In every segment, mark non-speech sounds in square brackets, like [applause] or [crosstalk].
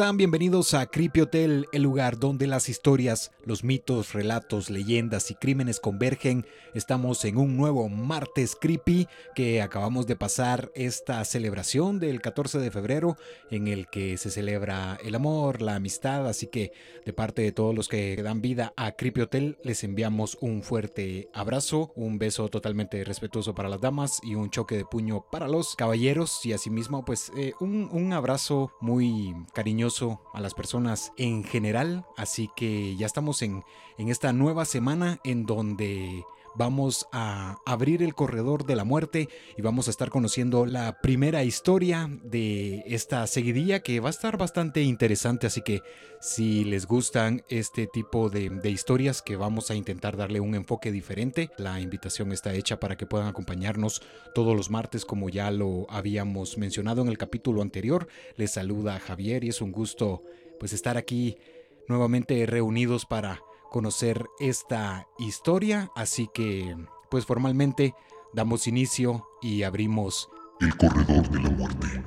Bienvenidos a Creepy Hotel, el lugar donde las historias, los mitos, relatos, leyendas y crímenes convergen. Estamos en un nuevo martes creepy que acabamos de pasar esta celebración del 14 de febrero en el que se celebra el amor, la amistad, así que de parte de todos los que dan vida a Creepy Hotel les enviamos un fuerte abrazo, un beso totalmente respetuoso para las damas y un choque de puño para los caballeros. Y asimismo pues eh, un abrazo muy cariñoso a las personas en general. Así que ya estamos en, en esta nueva semana en donde vamos a abrir el corredor de la muerte y vamos a estar conociendo la primera historia de esta seguidilla que va a estar bastante interesante. Así que si les gustan este tipo de, historias que vamos a intentar darle un enfoque diferente, la invitación está hecha para que puedan acompañarnos todos los martes como ya lo habíamos mencionado en el capítulo anterior. Les saluda Javier y es un gusto pues estar aquí nuevamente reunidos para conocer esta historia, así que pues formalmente damos inicio y abrimos el corredor de la muerte.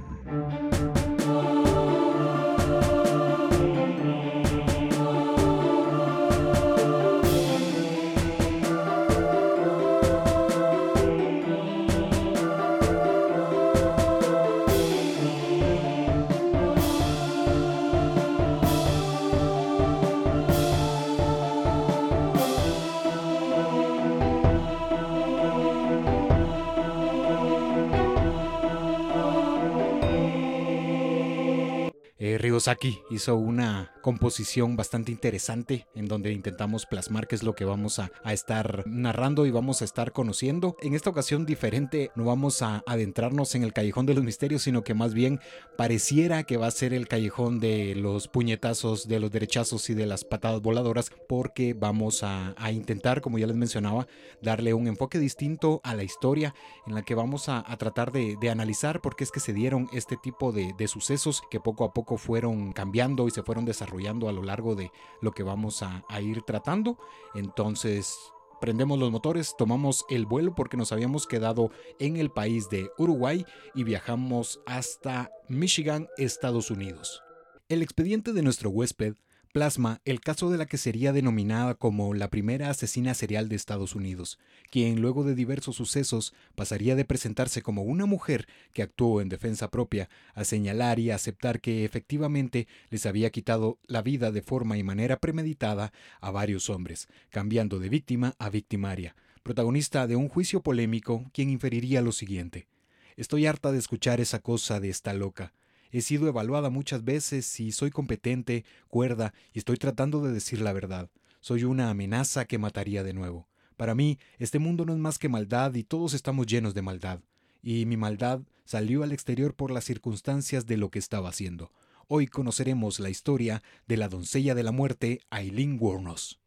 Ryosaki hizo una composición bastante interesante en donde intentamos plasmar qué es lo que vamos a, a, estar narrando y vamos a estar conociendo. En esta ocasión diferente, no vamos a adentrarnos en el callejón de los misterios, sino que más bien pareciera que va a ser el callejón de los puñetazos, de los derechazos y de las patadas voladoras, porque vamos a, a intentar, como ya les mencionaba, darle un enfoque distinto a la historia en la que vamos a, a tratar de, de, analizar por qué es que se dieron este tipo de, de sucesos que poco a poco fueron cambiando y se fueron desarrollando a lo largo de lo que vamos a, ir tratando. Entonces, prendemos los motores, tomamos el vuelo porque nos habíamos quedado en el país de Uruguay y viajamos hasta Michigan, Estados Unidos. El expediente de nuestro huésped plasma el caso de la que sería denominada como la primera asesina serial de Estados Unidos, quien luego de diversos sucesos pasaría de presentarse como una mujer que actuó en defensa propia a señalar y a aceptar que efectivamente les había quitado la vida de forma y manera premeditada a varios hombres, cambiando de víctima a victimaria, protagonista de un juicio polémico quien inferiría lo siguiente. Estoy harta de escuchar esa cosa de esta loca. He sido evaluada muchas veces y soy competente, cuerda y estoy tratando de decir la verdad. Soy una amenaza que mataría de nuevo. Para mí, este mundo no es más que maldad y todos estamos llenos de maldad. Y mi maldad salió al exterior por las circunstancias de lo que estaba haciendo. Hoy conoceremos la historia de la doncella de la muerte, Aileen Wuornos.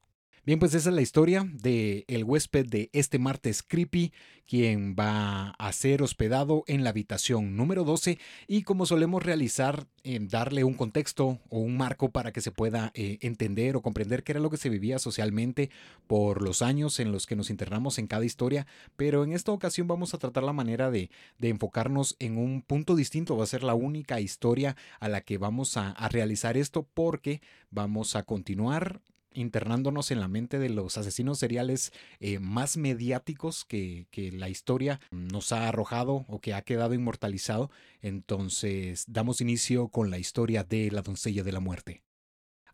Bien, pues esa es la historia de el huésped de este martes creepy, quien va a ser hospedado en la habitación número 12 y como solemos realizar, eh, darle un contexto o un marco para que se pueda eh, entender o comprender qué era lo que se vivía socialmente por los años en los que nos internamos en cada historia, pero en esta ocasión vamos a tratar la manera de, de enfocarnos en un punto distinto, va a ser la única historia a la que vamos a, a realizar esto porque vamos a continuar internándonos en la mente de los asesinos seriales eh, más mediáticos que, que, la historia nos ha arrojado o que ha quedado inmortalizado. Entonces damos inicio con la historia de la doncella de la muerte.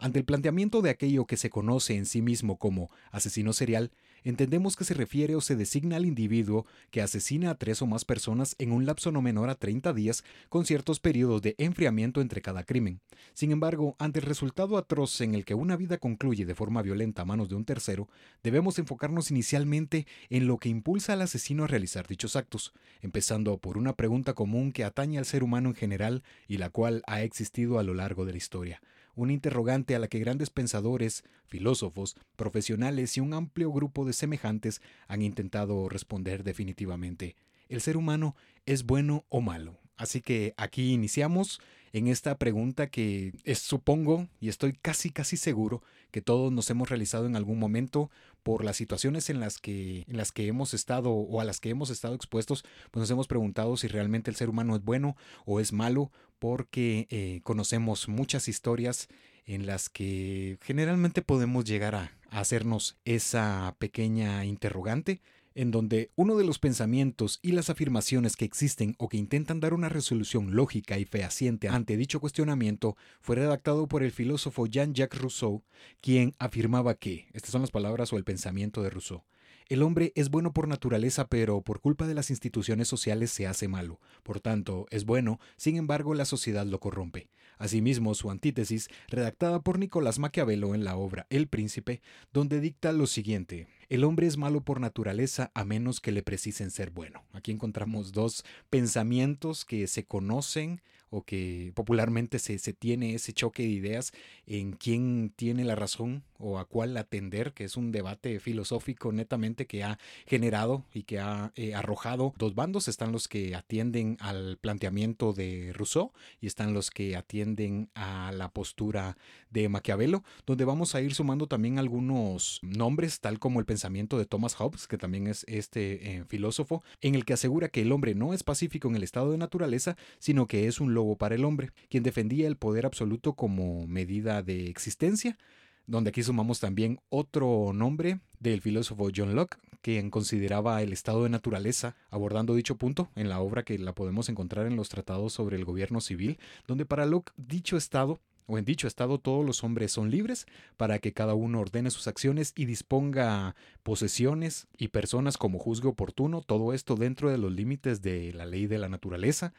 Ante el planteamiento de aquello que se conoce en sí mismo como asesino serial, entendemos que se refiere o se designa al individuo que asesina a tres o más personas en un lapso no menor a 30 días con ciertos periodos de enfriamiento entre cada crimen. Sin embargo, ante el resultado atroz en el que una vida concluye de forma violenta a manos de un tercero, debemos enfocarnos inicialmente en lo que impulsa al asesino a realizar dichos actos, empezando por una pregunta común que atañe al ser humano en general y la cual ha existido a lo largo de la historia una interrogante a la que grandes pensadores, filósofos, profesionales y un amplio grupo de semejantes han intentado responder definitivamente. ¿El ser humano es bueno o malo? Así que aquí iniciamos en esta pregunta que supongo y estoy casi casi seguro que todos nos hemos realizado en algún momento por las situaciones en las que en las que hemos estado o a las que hemos estado expuestos, pues nos hemos preguntado si realmente el ser humano es bueno o es malo porque eh, conocemos muchas historias en las que generalmente podemos llegar a, a hacernos esa pequeña interrogante en donde uno de los pensamientos y las afirmaciones que existen o que intentan dar una resolución lógica y fehaciente ante dicho cuestionamiento fue redactado por el filósofo Jean-Jacques Rousseau, quien afirmaba que, estas son las palabras o el pensamiento de Rousseau, el hombre es bueno por naturaleza, pero por culpa de las instituciones sociales se hace malo. Por tanto, es bueno, sin embargo, la sociedad lo corrompe. Asimismo, su antítesis, redactada por Nicolás Maquiavelo en la obra El Príncipe, donde dicta lo siguiente. El hombre es malo por naturaleza a menos que le precisen ser bueno. Aquí encontramos dos pensamientos que se conocen o que popularmente se, se, tiene ese choque de ideas en quién tiene la razón o a cuál atender, que es un debate filosófico netamente que ha generado y que ha eh, arrojado dos bandos. Están los que atienden al planteamiento de Rousseau y están los que atienden a la postura de Maquiavelo, donde vamos a ir sumando también algunos nombres, tal como el pensamiento de Thomas Hobbes, que también es este eh, filósofo, en el que asegura que el hombre no es pacífico en el estado de naturaleza, sino que es un para el hombre, quien defendía el poder absoluto como medida de existencia, donde aquí sumamos también otro nombre del filósofo John Locke, quien consideraba el estado de naturaleza, abordando dicho punto en la obra que la podemos encontrar en los tratados sobre el gobierno civil, donde para Locke dicho estado o en dicho estado todos los hombres son libres para que cada uno ordene sus acciones y disponga posesiones y personas como juzgue oportuno, todo esto dentro de los límites de la ley de la naturaleza,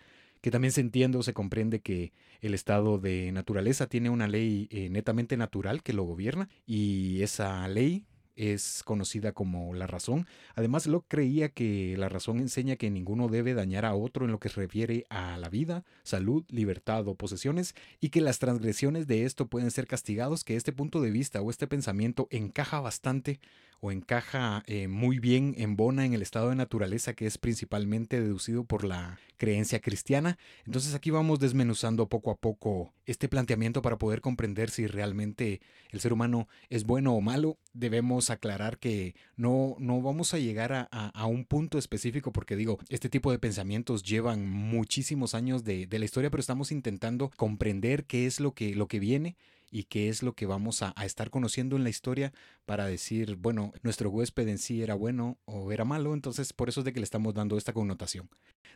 que también se entiende o se comprende que el estado de naturaleza tiene una ley eh, netamente natural que lo gobierna y esa ley es conocida como la razón. Además, Locke creía que la razón enseña que ninguno debe dañar a otro en lo que se refiere a la vida, salud, libertad o posesiones, y que las transgresiones de esto pueden ser castigados, que este punto de vista o este pensamiento encaja bastante o encaja eh, muy bien en bona en el estado de naturaleza que es principalmente deducido por la creencia cristiana. Entonces aquí vamos desmenuzando poco a poco este planteamiento para poder comprender si realmente el ser humano es bueno o malo. Debemos aclarar que no, no vamos a llegar a, a, un punto específico porque digo, este tipo de pensamientos llevan muchísimos años de, de la historia, pero estamos intentando comprender qué es lo que, lo que viene y qué es lo que vamos a, estar conociendo en la historia para decir, bueno, nuestro huésped en sí era bueno o era malo, entonces por eso es de que le estamos dando esta connotación.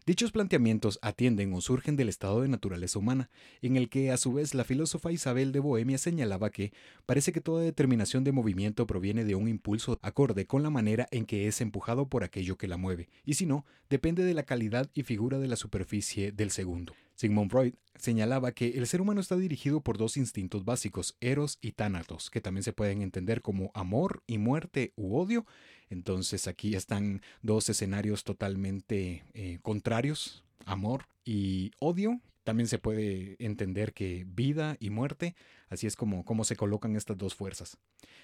Dichos planteamientos atienden o surgen del estado de naturaleza humana, en el que a su vez la filósofa Isabel de Bohemia señalaba que parece que toda determinación de movimiento proviene de un impulso acorde con la manera en que es empujado por aquello que la mueve, y si no, depende de la calidad y figura de la superficie del segundo. Sigmund Freud señalaba que el ser humano está dirigido por dos instintos básicos, eros y tánatos, que también se pueden entender como amor y muerte u odio. Entonces aquí están dos escenarios totalmente eh, contrarios, amor y odio. También se puede entender que vida y muerte, así es como, se colocan estas dos fuerzas,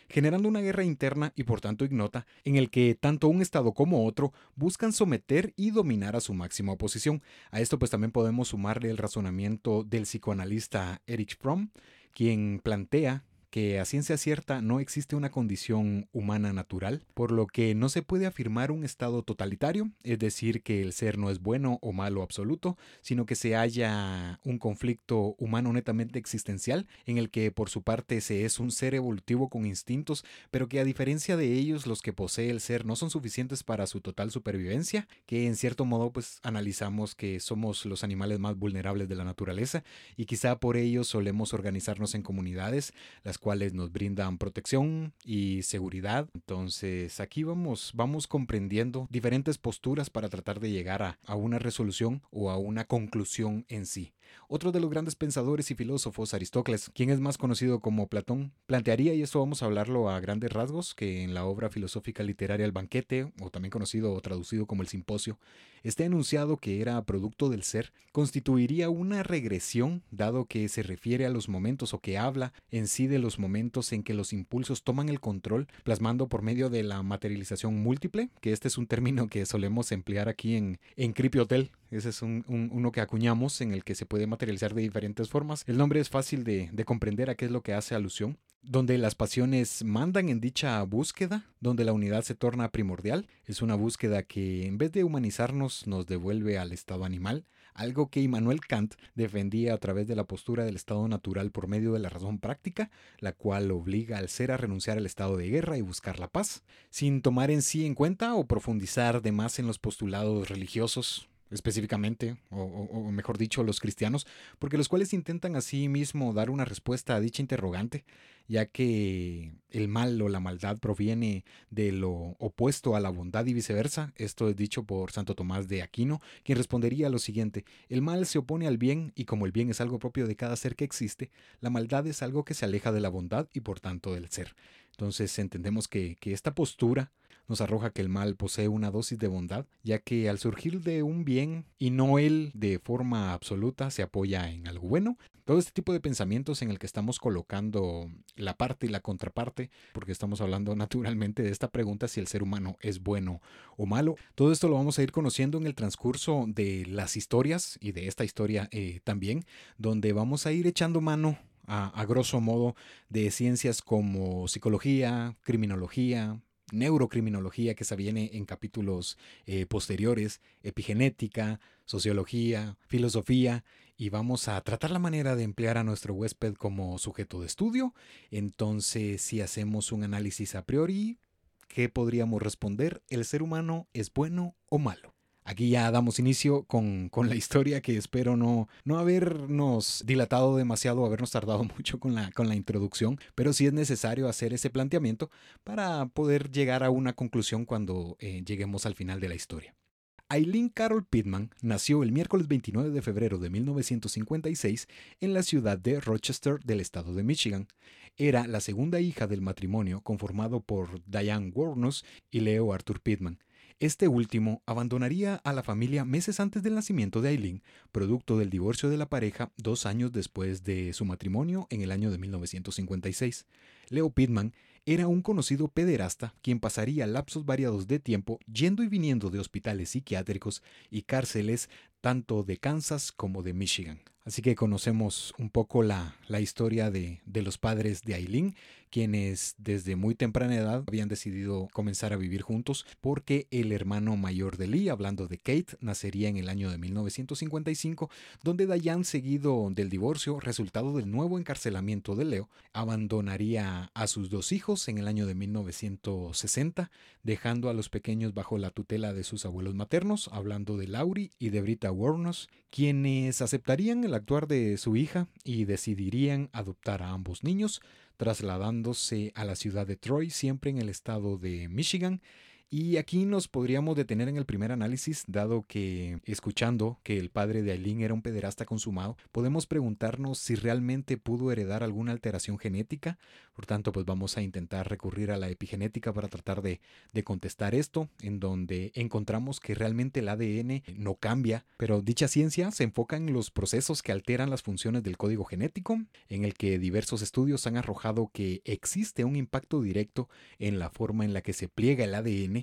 generando una guerra interna y por tanto ignota, en el que tanto un Estado como otro buscan someter y dominar a su máxima oposición. A esto pues también podemos sumarle el razonamiento del psicoanalista Erich Fromm, quien plantea que a ciencia cierta no existe una condición humana natural, por lo que no se puede afirmar un estado totalitario, es decir, que el ser no es bueno o malo absoluto, sino que se haya un conflicto humano netamente existencial, en el que por su parte se es un ser evolutivo con instintos, pero que a diferencia de ellos los que posee el ser no son suficientes para su total supervivencia, que en cierto modo pues analizamos que somos los animales más vulnerables de la naturaleza y quizá por ello solemos organizarnos en comunidades, las cuales nos brindan protección y seguridad. Entonces aquí vamos, vamos comprendiendo diferentes posturas para tratar de llegar a, a una resolución o a una conclusión en sí. Otro de los grandes pensadores y filósofos, Aristócles, quien es más conocido como Platón, plantearía, y esto vamos a hablarlo a grandes rasgos, que en la obra filosófica literaria El banquete, o también conocido o traducido como El simposio, este enunciado que era producto del ser, constituiría una regresión, dado que se refiere a los momentos o que habla en sí de los momentos en que los impulsos toman el control, plasmando por medio de la materialización múltiple, que este es un término que solemos emplear aquí en, en Hotel, ese es un, un, uno que acuñamos en el que se puede materializar de diferentes formas. El nombre es fácil de, de comprender a qué es lo que hace alusión donde las pasiones mandan en dicha búsqueda, donde la unidad se torna primordial. Es una búsqueda que en vez de humanizarnos nos devuelve al estado animal, algo que Immanuel Kant defendía a través de la postura del estado natural por medio de la razón práctica, la cual obliga al ser a renunciar al estado de guerra y buscar la paz, sin tomar en sí en cuenta o profundizar de más en los postulados religiosos específicamente, o, mejor dicho, los cristianos, porque los cuales intentan así mismo dar una respuesta a dicha interrogante, ya que el mal o la maldad proviene de lo opuesto a la bondad y viceversa. Esto es dicho por Santo Tomás de Aquino, quien respondería a lo siguiente, el mal se opone al bien y como el bien es algo propio de cada ser que existe, la maldad es algo que se aleja de la bondad y por tanto del ser. Entonces entendemos que, que esta postura nos arroja que el mal posee una dosis de bondad, ya que al surgir de un bien y no él de forma absoluta se apoya en algo bueno. Todo este tipo de pensamientos en el que estamos colocando la parte y la contraparte, porque estamos hablando [laughs] naturalmente de esta pregunta si el ser humano es bueno o malo. Todo esto lo vamos a ir conociendo en el transcurso de las historias y de esta historia eh, también, donde vamos a ir echando mano a, a, grosso modo de ciencias como psicología, criminología, neurocriminología que se viene en capítulos eh, posteriores, epigenética, sociología, filosofía, y vamos a tratar la manera de emplear a nuestro huésped como sujeto de estudio. Entonces, si hacemos un análisis a priori, ¿qué podríamos responder? ¿El ser humano es bueno o malo? Aquí ya damos inicio con, la historia que espero no, no habernos dilatado demasiado, habernos tardado [laughs] mucho con la, con la introducción, pero sí es necesario hacer ese planteamiento para poder llegar a una conclusión cuando eh, lleguemos al final de la historia. Eileen Carol Pittman nació el miércoles 29 de febrero de 1956 en la ciudad de Rochester del estado de Michigan. Era la segunda hija del matrimonio conformado por Diane Warnos y Leo Arthur Pittman. Este último abandonaría a la familia meses antes del nacimiento de Aileen, producto del divorcio de la pareja dos años después de su matrimonio en el año de 1956. Leo Pittman era un conocido pederasta quien pasaría lapsos variados de tiempo yendo y viniendo de hospitales psiquiátricos y cárceles tanto de Kansas como de Michigan. Así que conocemos un poco la, la historia de, de, los padres de Aileen, quienes desde muy temprana edad habían decidido comenzar a vivir juntos porque el hermano mayor de Lee, hablando de Kate, nacería en el año de 1955, donde Diane, seguido del divorcio, resultado del nuevo encarcelamiento de Leo, abandonaría a sus dos hijos en el año de 1960, dejando a los pequeños bajo la tutela de sus abuelos maternos, hablando de Laurie y de Brita Warnos, quienes aceptarían el actuar de su hija y decidirían adoptar a ambos niños, trasladándose a la ciudad de Troy, siempre en el estado de Michigan, y aquí nos podríamos detener en el primer análisis, dado que, escuchando que el padre de Aileen era un pederasta consumado, podemos preguntarnos si realmente pudo heredar alguna alteración genética. Por tanto, pues vamos a intentar recurrir a la epigenética para tratar de, de contestar esto, en donde encontramos que realmente el ADN no cambia, pero dicha ciencia se enfoca en los procesos que alteran las funciones del código genético, en el que diversos estudios han arrojado que existe un impacto directo en la forma en la que se pliega el ADN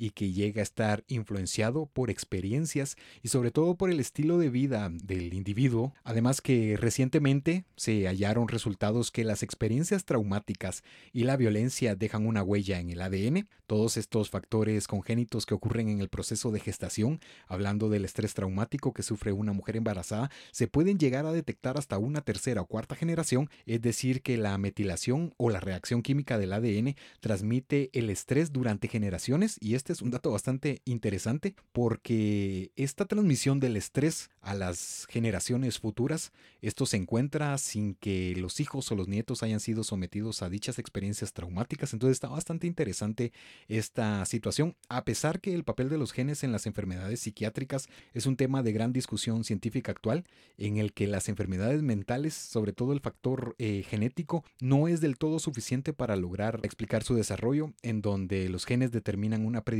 y que llega a estar influenciado por experiencias y sobre todo por el estilo de vida del individuo. Además que recientemente se hallaron resultados que las experiencias traumáticas y la violencia dejan una huella en el ADN. Todos estos factores congénitos que ocurren en el proceso de gestación, hablando del estrés traumático que sufre una mujer embarazada, se pueden llegar a detectar hasta una tercera o cuarta generación, es decir, que la metilación o la reacción química del ADN transmite el estrés durante generaciones y este es un dato bastante interesante porque esta transmisión del estrés a las generaciones futuras, esto se encuentra sin que los hijos o los nietos hayan sido sometidos a dichas experiencias traumáticas. Entonces está bastante interesante esta situación, a pesar que el papel de los genes en las enfermedades psiquiátricas es un tema de gran discusión científica actual, en el que las enfermedades mentales, sobre todo el factor eh, genético, no es del todo suficiente para lograr explicar su desarrollo, en donde los genes determinan una predisposición,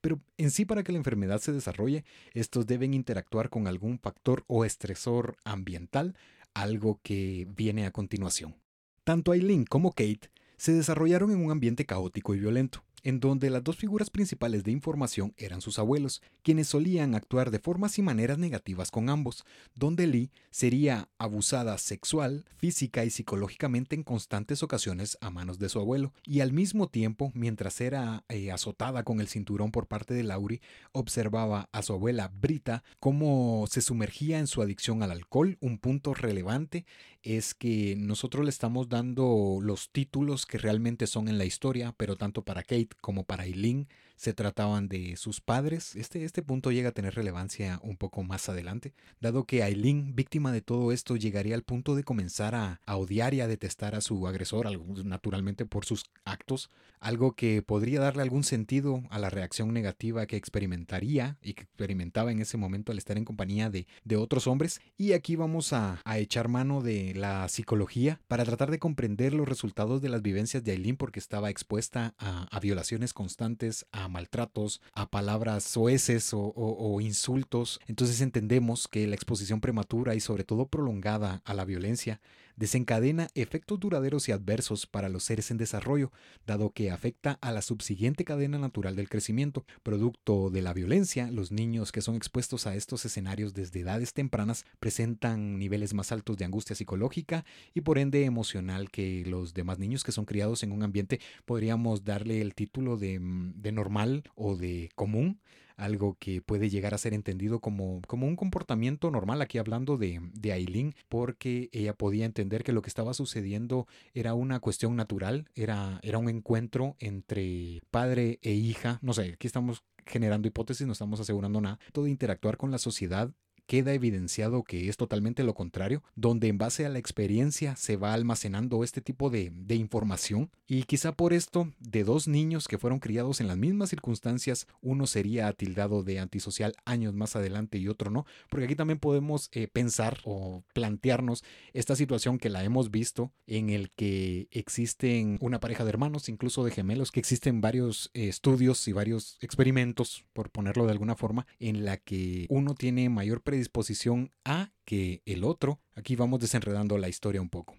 pero en sí para que la enfermedad se desarrolle, estos deben interactuar con algún factor o estresor ambiental, algo que viene a continuación. Tanto Aileen como Kate se desarrollaron en un ambiente caótico y violento, en donde las dos figuras principales de información eran sus abuelos, quienes solían actuar de formas y maneras negativas con ambos, donde Lee sería abusada sexual, física y psicológicamente en constantes ocasiones a manos de su abuelo, y al mismo tiempo, mientras era eh, azotada con el cinturón por parte de Laurie, observaba a su abuela Brita cómo se sumergía en su adicción al alcohol, un punto relevante es que nosotros le estamos dando los títulos que realmente son en la historia, pero tanto para Kate como para Eileen se trataban de sus padres. Este, este punto llega a tener relevancia un poco más adelante, dado que Aileen, víctima de todo esto, llegaría al punto de comenzar a, odiar y a detestar a su agresor, naturalmente por sus actos, algo que podría darle algún sentido a la reacción negativa que experimentaría y que experimentaba en ese momento al estar en compañía de, de otros hombres. Y aquí vamos a, a echar mano de la psicología para tratar de comprender los resultados de las vivencias de Aileen porque estaba expuesta a, a violaciones constantes, a maltratos, a palabras soeces o, o, insultos. Entonces entendemos que la exposición prematura y sobre todo prolongada a la violencia desencadena efectos duraderos y adversos para los seres en desarrollo, dado que afecta a la subsiguiente cadena natural del crecimiento. Producto de la violencia, los niños que son expuestos a estos escenarios desde edades tempranas presentan niveles más altos de angustia psicológica y por ende emocional que los demás niños que son criados en un ambiente podríamos darle el título de, de normal o de común algo que puede llegar a ser entendido como, como un comportamiento normal, aquí hablando de, de Aileen, porque ella podía entender que lo que estaba sucediendo era una cuestión natural, era, era un encuentro entre padre e hija, no sé, aquí estamos generando hipótesis, no estamos asegurando nada, todo interactuar con la sociedad queda evidenciado que es totalmente lo contrario, donde en base a la experiencia se va almacenando este tipo de, información. Y quizá por esto de dos niños que fueron criados en las mismas circunstancias, uno sería tildado de antisocial años más adelante y otro no, porque aquí también podemos eh, pensar o plantearnos esta situación que la hemos visto en el que existen una pareja de hermanos, incluso de gemelos, que existen varios estudios y varios experimentos, por ponerlo de alguna forma, en la que uno tiene mayor predisposición disposición a que el otro. Aquí vamos desenredando la historia un poco.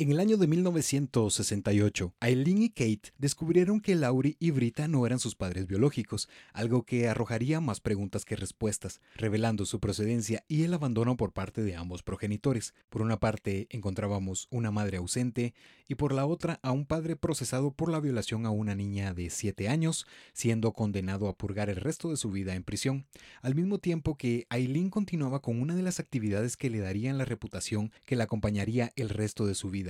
En el año de 1968, Aileen y Kate descubrieron que Laurie y Brita no eran sus padres biológicos, algo que arrojaría más preguntas que respuestas, revelando su procedencia y el abandono por parte de ambos progenitores. Por una parte encontrábamos una madre ausente y por la otra a un padre procesado por la violación a una niña de 7 años, siendo condenado a purgar el resto de su vida en prisión, al mismo tiempo que Aileen continuaba con una de las actividades que le darían la reputación que la acompañaría el resto de su vida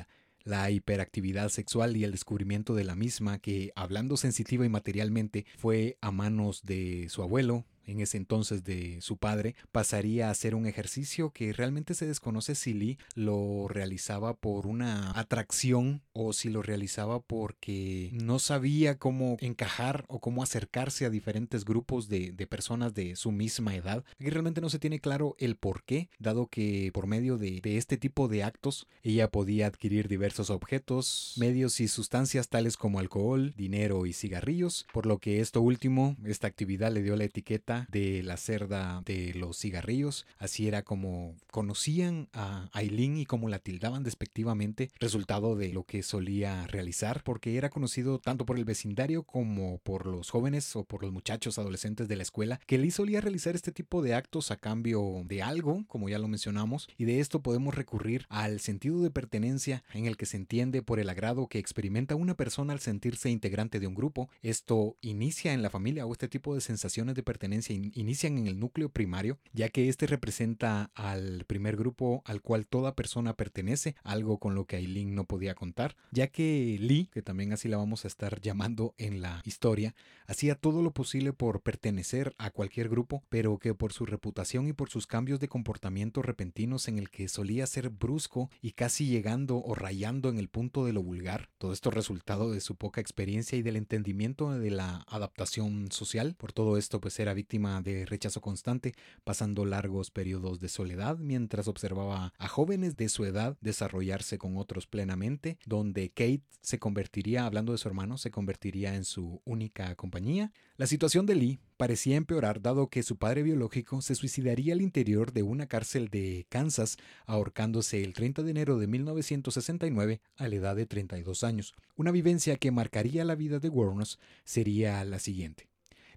la hiperactividad sexual y el descubrimiento de la misma, que hablando sensitiva y materialmente fue a manos de su abuelo, en ese entonces de su padre, pasaría a ser un ejercicio que realmente se desconoce si Lee lo realizaba por una atracción o si lo realizaba porque no sabía cómo encajar o cómo acercarse a diferentes grupos de, personas de su misma edad. Aquí realmente no se tiene claro el por qué, dado que por medio de, de este tipo de actos ella podía adquirir diversos objetos, medios y sustancias tales como alcohol, dinero y cigarrillos, por lo que esto último, esta actividad le dio la etiqueta de la cerda de los cigarrillos. Así era como conocían a Aileen y como la tildaban despectivamente, resultado de lo que solía realizar, porque era conocido tanto por el vecindario como por los jóvenes o por los muchachos adolescentes de la escuela, que Lee solía realizar este tipo de actos a cambio de algo, como ya lo mencionamos, y de esto podemos recurrir al sentido de pertenencia en el que se entiende por el agrado que experimenta una persona al sentirse integrante de un grupo. Esto inicia en la familia o este tipo de sensaciones de pertenencia inician en el núcleo primario, ya que este representa al primer grupo al cual toda persona pertenece, algo con lo que Aileen no podía contar, ya que Lee, que también así la vamos a estar llamando en la historia, hacía todo lo posible por pertenecer a cualquier grupo, pero que por su reputación y por sus cambios de comportamiento repentinos en el que solía ser brusco y casi llegando o rayando en el punto de lo vulgar, todo esto resultado de su poca experiencia y del entendimiento de la adaptación social, por todo esto pues era víctima de rechazo constante, pasando largos periodos de soledad mientras observaba a jóvenes de su edad desarrollarse con otros plenamente, donde Kate se convertiría, hablando de su hermano, se convertiría en su única compañía. La situación de Lee parecía empeorar dado que su padre biológico se suicidaría al interior de una cárcel de Kansas, ahorcándose el 30 de enero de 1969 a la edad de 32 años. Una vivencia que marcaría la vida de Warnes sería la siguiente.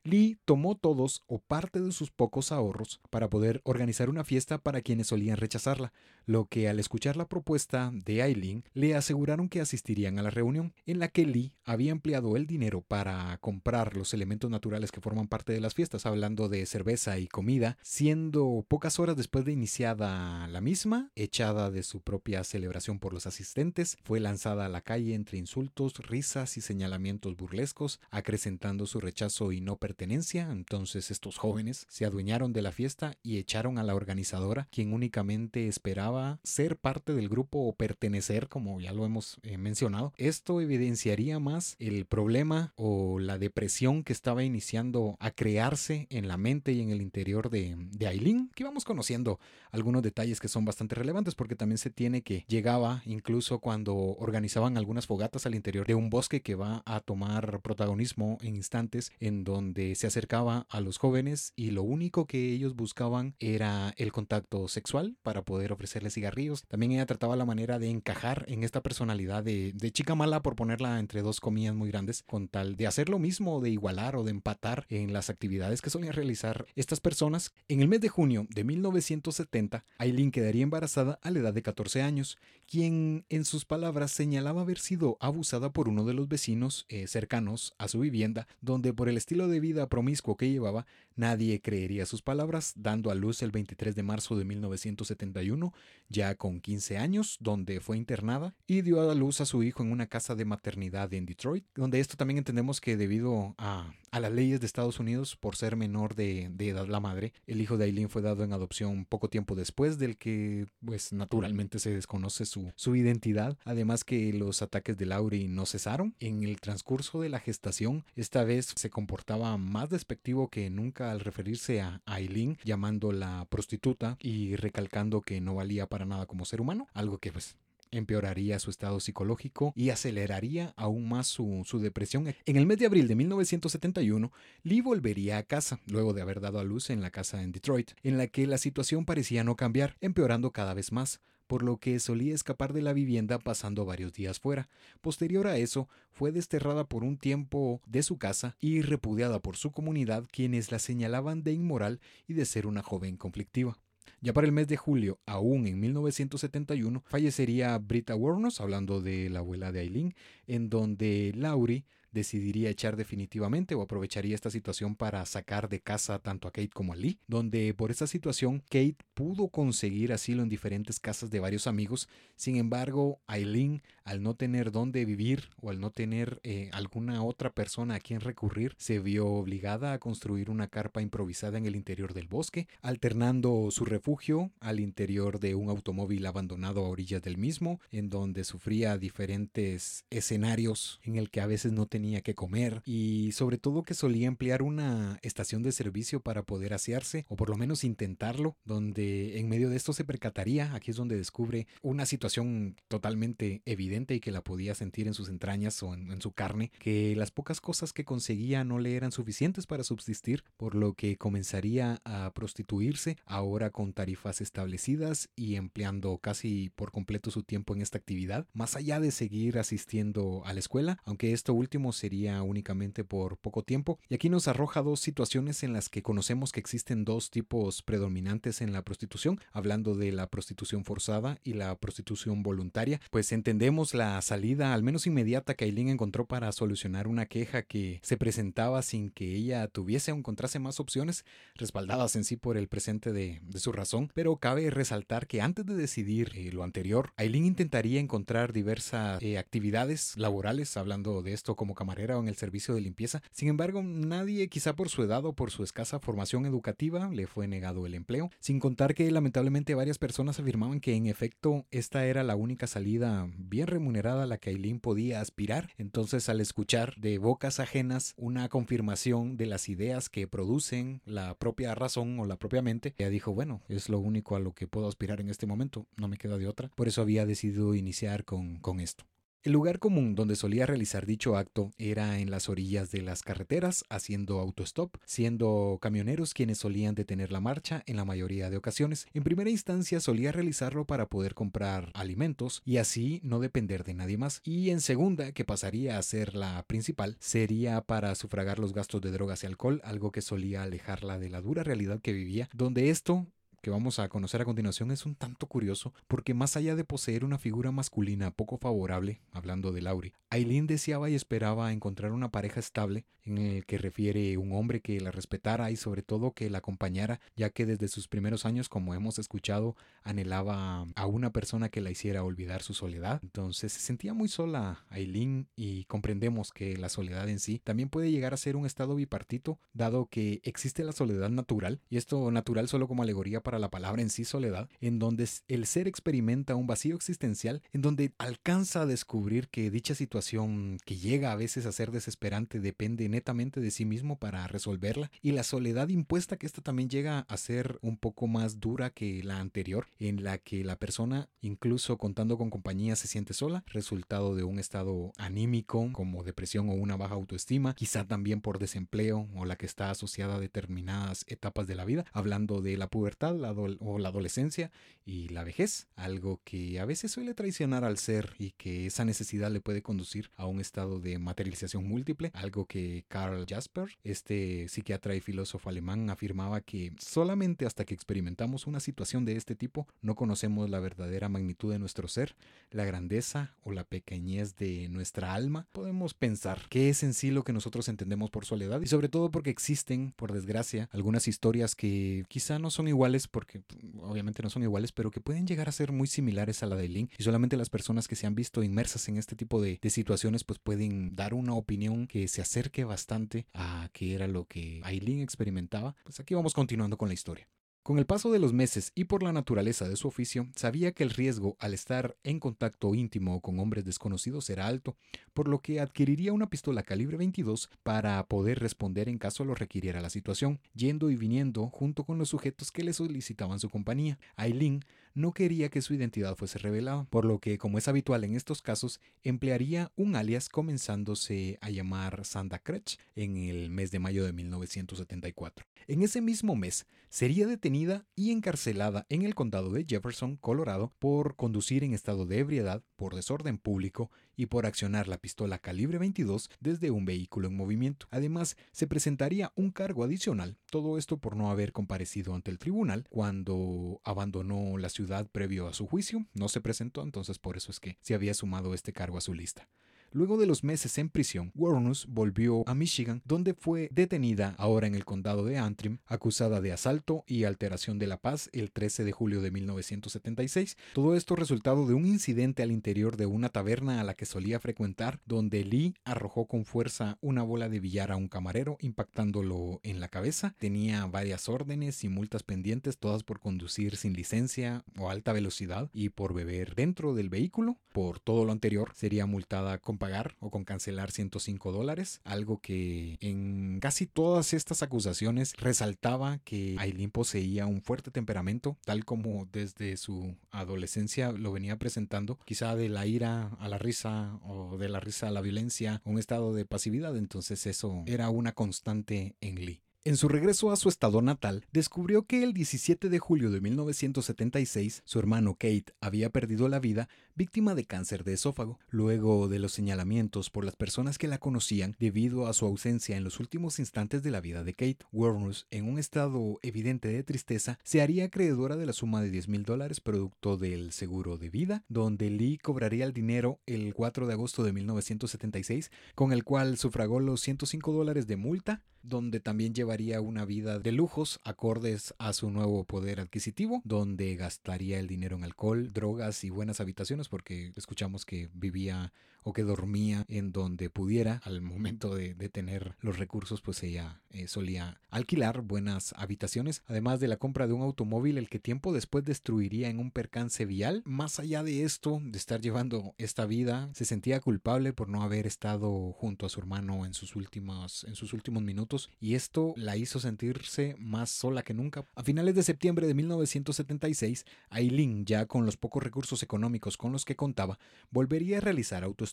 Lee tomó todos o parte de sus pocos ahorros para poder organizar una fiesta para quienes solían rechazarla, lo que al escuchar la propuesta de Eileen le aseguraron que asistirían a la reunión, en la que Lee había empleado el dinero para comprar los elementos naturales que forman parte de las fiestas, hablando de cerveza y comida, siendo pocas horas después de iniciada la misma, echada de su propia celebración por los asistentes, fue lanzada a la calle entre insultos, risas y señalamientos burlescos, acrecentando su rechazo y no pertenencia. Entonces estos jóvenes se adueñaron de la fiesta y echaron a la organizadora, quien únicamente esperaba ser parte del grupo o pertenecer, como ya lo hemos eh, mencionado. Esto evidenciaría más el problema o la depresión que estaba iniciando a crearse en la mente y en el interior de, de Aileen, que vamos conociendo algunos detalles que son bastante relevantes porque también se tiene que llegaba incluso cuando organizaban algunas fogatas al interior de un bosque que va a tomar protagonismo en instantes en donde se acercaba a los jóvenes y lo único que ellos buscaban era el contacto sexual para poder cigarrillos. También ella trataba la manera de encajar en esta personalidad de, de chica mala, por ponerla entre dos comillas muy grandes, con tal de hacer lo mismo, de igualar o de empatar en las actividades que solían realizar estas personas. En el mes de junio de 1970, Aileen quedaría embarazada a la edad de 14 años, quien en sus palabras señalaba haber sido abusada por uno de los vecinos eh, cercanos a su vivienda, donde por el estilo de vida promiscuo que llevaba, nadie creería sus palabras, dando a luz el 23 de marzo de 1971, ya con 15 años, donde fue internada y dio a luz a su hijo en una casa de maternidad en Detroit, donde esto también entendemos que debido a, a las leyes de Estados Unidos, por ser menor de, de, edad la madre, el hijo de Aileen fue dado en adopción poco tiempo después, del que pues naturalmente se desconoce su, su identidad, además que los ataques de Laurie no cesaron. En el transcurso de la gestación, esta vez se comportaba más despectivo que nunca al referirse a Aileen, llamándola prostituta y recalcando que no valía para nada como ser humano, algo que pues empeoraría su estado psicológico y aceleraría aún más su, depresión. En el mes de abril de 1971, Lee volvería a casa, luego de haber dado a luz en la casa en Detroit, en la que la situación parecía no cambiar, empeorando cada vez más por lo que solía escapar de la vivienda pasando varios días fuera. Posterior a eso, fue desterrada por un tiempo de su casa y repudiada por su comunidad quienes la señalaban de inmoral y de ser una joven conflictiva. Ya para el mes de julio, aún en 1971, fallecería Brita Warnos, hablando de la abuela de Aileen, en donde Laurie decidiría echar definitivamente o aprovecharía esta situación para sacar de casa tanto a Kate como a Lee, donde por esta situación Kate pudo conseguir asilo en diferentes casas de varios amigos, sin embargo Aileen al no tener dónde vivir o al no tener eh, alguna otra persona a quien recurrir, se vio obligada a construir una carpa improvisada en el interior del bosque, alternando su refugio al interior de un automóvil abandonado a orillas del mismo, en donde sufría diferentes escenarios en el que a veces no tenía que comer y sobre todo que solía emplear una estación de servicio para poder asearse o por lo menos intentarlo, donde en medio de esto se percataría, aquí es donde descubre una situación totalmente evidente y que la podía sentir en sus entrañas o en, en su carne, que las pocas cosas que conseguía no le eran suficientes para subsistir, por lo que comenzaría a prostituirse ahora con tarifas establecidas y empleando casi por completo su tiempo en esta actividad, más allá de seguir asistiendo a la escuela, aunque esto último sería únicamente por poco tiempo. Y aquí nos arroja dos situaciones en las que conocemos que existen dos tipos predominantes en la prostitución, hablando de la prostitución forzada y la prostitución voluntaria. Pues entendemos la salida, al menos inmediata, que Aileen encontró para solucionar una queja que se presentaba sin que ella tuviese o encontrase más opciones, respaldadas en sí por el presente de, su razón. Pero cabe resaltar que antes de decidir eh, lo anterior, Aileen intentaría encontrar diversas eh, actividades laborales, hablando de esto como camarera o en el servicio de limpieza. Sin embargo, nadie, quizá por su edad o por su escasa formación educativa, le fue negado el empleo, sin contar que lamentablemente varias personas afirmaban que en efecto esta era la única salida bien remunerada a la que Aileen podía aspirar. Entonces, al escuchar de bocas ajenas una confirmación de las ideas que producen la propia razón o la propia mente, ella dijo, bueno, es lo único a lo que puedo aspirar en este momento, no me queda de otra. Por eso había decidido iniciar con, con esto. El lugar común donde solía realizar dicho acto era en las orillas de las carreteras, haciendo autostop, siendo camioneros quienes solían detener la marcha en la mayoría de ocasiones. En primera instancia solía realizarlo para poder comprar alimentos y así no depender de nadie más. Y en segunda, que pasaría a ser la principal, sería para sufragar los gastos de drogas y alcohol, algo que solía alejarla de la dura realidad que vivía, donde esto que vamos a conocer a continuación es un tanto curioso porque más allá de poseer una figura masculina poco favorable, hablando de Laurie, Aileen deseaba y esperaba encontrar una pareja estable en el que refiere un hombre que la respetara y sobre todo que la acompañara, ya que desde sus primeros años, como hemos escuchado, anhelaba a una persona que la hiciera olvidar su soledad. Entonces se sentía muy sola Aileen y comprendemos que la soledad en sí también puede llegar a ser un estado bipartito, dado que existe la soledad natural, y esto natural solo como alegoría para para la palabra en sí soledad, en donde el ser experimenta un vacío existencial, en donde alcanza a descubrir que dicha situación que llega a veces a ser desesperante depende netamente de sí mismo para resolverla, y la soledad impuesta que esta también llega a ser un poco más dura que la anterior, en la que la persona, incluso contando con compañía, se siente sola, resultado de un estado anímico como depresión o una baja autoestima, quizá también por desempleo o la que está asociada a determinadas etapas de la vida, hablando de la pubertad, o la adolescencia y la vejez, algo que a veces suele traicionar al ser y que esa necesidad le puede conducir a un estado de materialización múltiple, algo que Karl Jasper, este psiquiatra y filósofo alemán, afirmaba que solamente hasta que experimentamos una situación de este tipo no conocemos la verdadera magnitud de nuestro ser, la grandeza o la pequeñez de nuestra alma, podemos pensar qué es en sí lo que nosotros entendemos por soledad y sobre todo porque existen, por desgracia, algunas historias que quizá no son iguales porque obviamente no son iguales, pero que pueden llegar a ser muy similares a la de Link. Y solamente las personas que se han visto inmersas en este tipo de, de situaciones, pues pueden dar una opinión que se acerque bastante a qué era lo que Aileen experimentaba. Pues aquí vamos continuando con la historia. Con el paso de los meses y por la naturaleza de su oficio, sabía que el riesgo al estar en contacto íntimo con hombres desconocidos era alto, por lo que adquiriría una pistola calibre 22 para poder responder en caso lo requiriera la situación, yendo y viniendo junto con los sujetos que le solicitaban su compañía. Aileen no quería que su identidad fuese revelada, por lo que, como es habitual en estos casos, emplearía un alias comenzándose a llamar Sandra Kretsch en el mes de mayo de 1974. En ese mismo mes, sería detenida y encarcelada en el condado de Jefferson, Colorado, por conducir en estado de ebriedad, por desorden público y por accionar la pistola calibre 22 desde un vehículo en movimiento. Además, se presentaría un cargo adicional, todo esto por no haber comparecido ante el tribunal cuando abandonó la ciudad previo a su juicio, no se presentó, entonces por eso es que se había sumado este cargo a su lista. Luego de los meses en prisión, Warnus volvió a Michigan, donde fue detenida ahora en el condado de Antrim, acusada de asalto y alteración de la paz el 13 de julio de 1976. Todo esto resultado de un incidente al interior de una taberna a la que solía frecuentar, donde Lee arrojó con fuerza una bola de billar a un camarero, impactándolo en la cabeza. Tenía varias órdenes y multas pendientes, todas por conducir sin licencia o alta velocidad y por beber dentro del vehículo. Por todo lo anterior, sería multada con pagar o con cancelar 105 dólares, algo que en casi todas estas acusaciones resaltaba que Aileen poseía un fuerte temperamento, tal como desde su adolescencia lo venía presentando, quizá de la ira a la risa o de la risa a la violencia, un estado de pasividad, entonces eso era una constante en Lee. En su regreso a su estado natal, descubrió que el 17 de julio de 1976 su hermano Kate había perdido la vida víctima de cáncer de esófago, luego de los señalamientos por las personas que la conocían debido a su ausencia en los últimos instantes de la vida de Kate. Warners, en un estado evidente de tristeza, se haría acreedora de la suma de 10 mil dólares producto del seguro de vida, donde Lee cobraría el dinero el 4 de agosto de 1976, con el cual sufragó los 105 dólares de multa donde también llevaría una vida de lujos acordes a su nuevo poder adquisitivo, donde gastaría el dinero en alcohol, drogas y buenas habitaciones, porque escuchamos que vivía o que dormía en donde pudiera al momento de, tener los recursos pues ella eh, solía alquilar buenas habitaciones además de la compra de un automóvil el que tiempo después destruiría en un percance vial. Más allá de esto de estar llevando esta vida se sentía culpable por no haber estado junto a su hermano en sus últimos en sus últimos minutos y esto la hizo sentirse más sola que nunca. A finales de septiembre de 1976 Aileen ya con los pocos recursos económicos con los que contaba volvería a realizar autos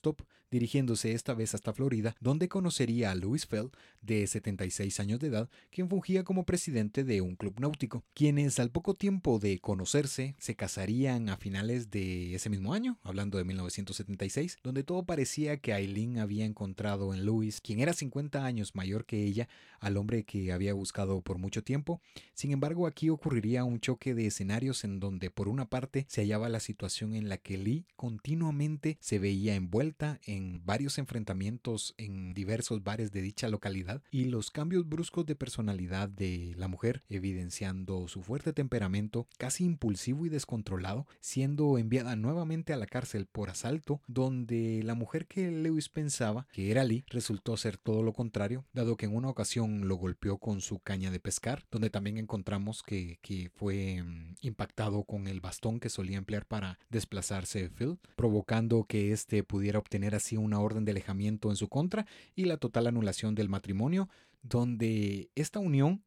dirigiéndose esta vez hasta Florida, donde conocería a Louis Fell, de 76 años de edad, quien fungía como presidente de un club náutico, quienes al poco tiempo de conocerse se casarían a finales de ese mismo año, hablando de 1976, donde todo parecía que Aileen había encontrado en Louis, quien era 50 años mayor que ella, al hombre que había buscado por mucho tiempo. Sin embargo, aquí ocurriría un choque de escenarios en donde por una parte se hallaba la situación en la que Lee continuamente se veía envuelta en varios enfrentamientos en diversos bares de dicha localidad y los cambios bruscos de personalidad de la mujer, evidenciando su fuerte temperamento, casi impulsivo y descontrolado, siendo enviada nuevamente a la cárcel por asalto, donde la mujer que Lewis pensaba que era Lee resultó ser todo lo contrario, dado que en una ocasión lo golpeó con su caña de pescar, donde también encontramos que, que fue mm, impactado con el bastón que solía emplear para desplazarse de Phil, provocando que éste pudiera obtener así una orden de alejamiento en su contra y la total anulación del matrimonio, donde esta unión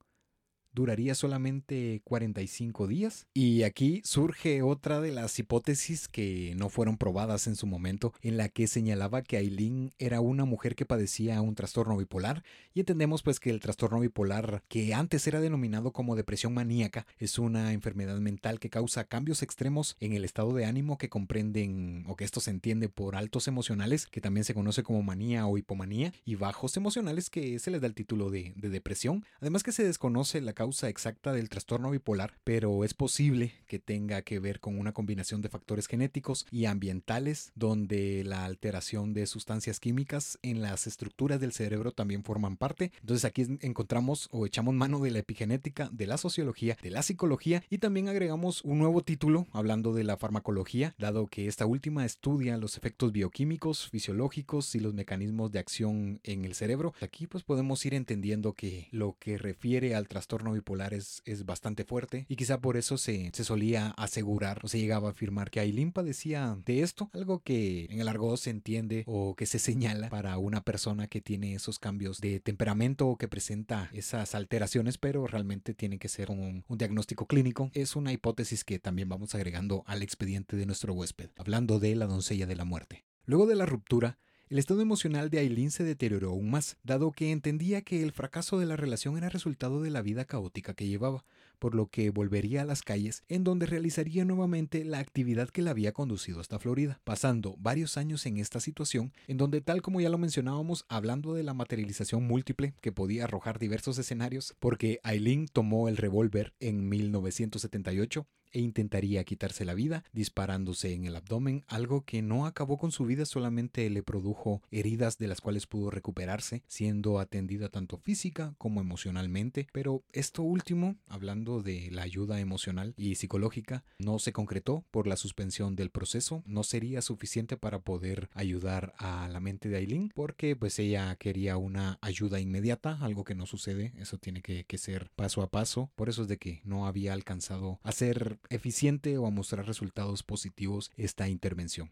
duraría solamente 45 días. Y aquí surge otra de las hipótesis que no fueron probadas en su momento, en la que señalaba que Aileen era una mujer que padecía un trastorno bipolar. Y entendemos pues que el trastorno bipolar, que antes era denominado como depresión maníaca, es una enfermedad mental que causa cambios extremos en el estado de ánimo que comprenden o que esto se entiende por altos emocionales, que también se conoce como manía o hipomanía, y bajos emocionales que se les da el título de, de depresión. Además que se desconoce la causa exacta del trastorno bipolar, pero es posible que tenga que ver con una combinación de factores genéticos y ambientales, donde la alteración de sustancias químicas en las estructuras del cerebro también forman parte. Entonces aquí encontramos o echamos mano de la epigenética, de la sociología, de la psicología y también agregamos un nuevo título hablando de la farmacología, dado que esta última estudia los efectos bioquímicos, fisiológicos y los mecanismos de acción en el cerebro. Aquí pues podemos ir entendiendo que lo que refiere al trastorno bipolar es, bastante fuerte y quizá por eso se, solía asegurar o se llegaba a afirmar que Aileen padecía de esto, algo que en el argot se entiende o que se [laughs] señala para una persona que tiene esos cambios de temperamento o que presenta esas alteraciones, pero realmente tiene que ser un diagnóstico clínico. Es una hipótesis que también vamos agregando al expediente de nuestro huésped, hablando de la doncella de la muerte. Luego de la ruptura, el estado emocional de Aileen se deterioró aún más, dado que entendía que el fracaso de la relación era resultado de la vida caótica que llevaba, por lo que volvería a las calles, en donde realizaría nuevamente la actividad que la había conducido hasta Florida, pasando varios años en esta situación, en donde tal como ya lo mencionábamos, hablando de la materialización múltiple que podía arrojar diversos escenarios, porque Aileen tomó el revólver en 1978, e intentaría quitarse la vida disparándose en el abdomen, algo que no acabó con su vida, solamente le produjo heridas de las cuales pudo recuperarse, siendo atendida tanto física como emocionalmente. Pero esto último, hablando de la ayuda emocional y psicológica, no se concretó por la suspensión del proceso, no sería suficiente para poder ayudar a la mente de Aileen, porque pues ella quería una ayuda inmediata, algo que no sucede, eso tiene que, que ser paso a paso, por eso es de que no había alcanzado a ser eficiente o a mostrar resultados positivos esta intervención.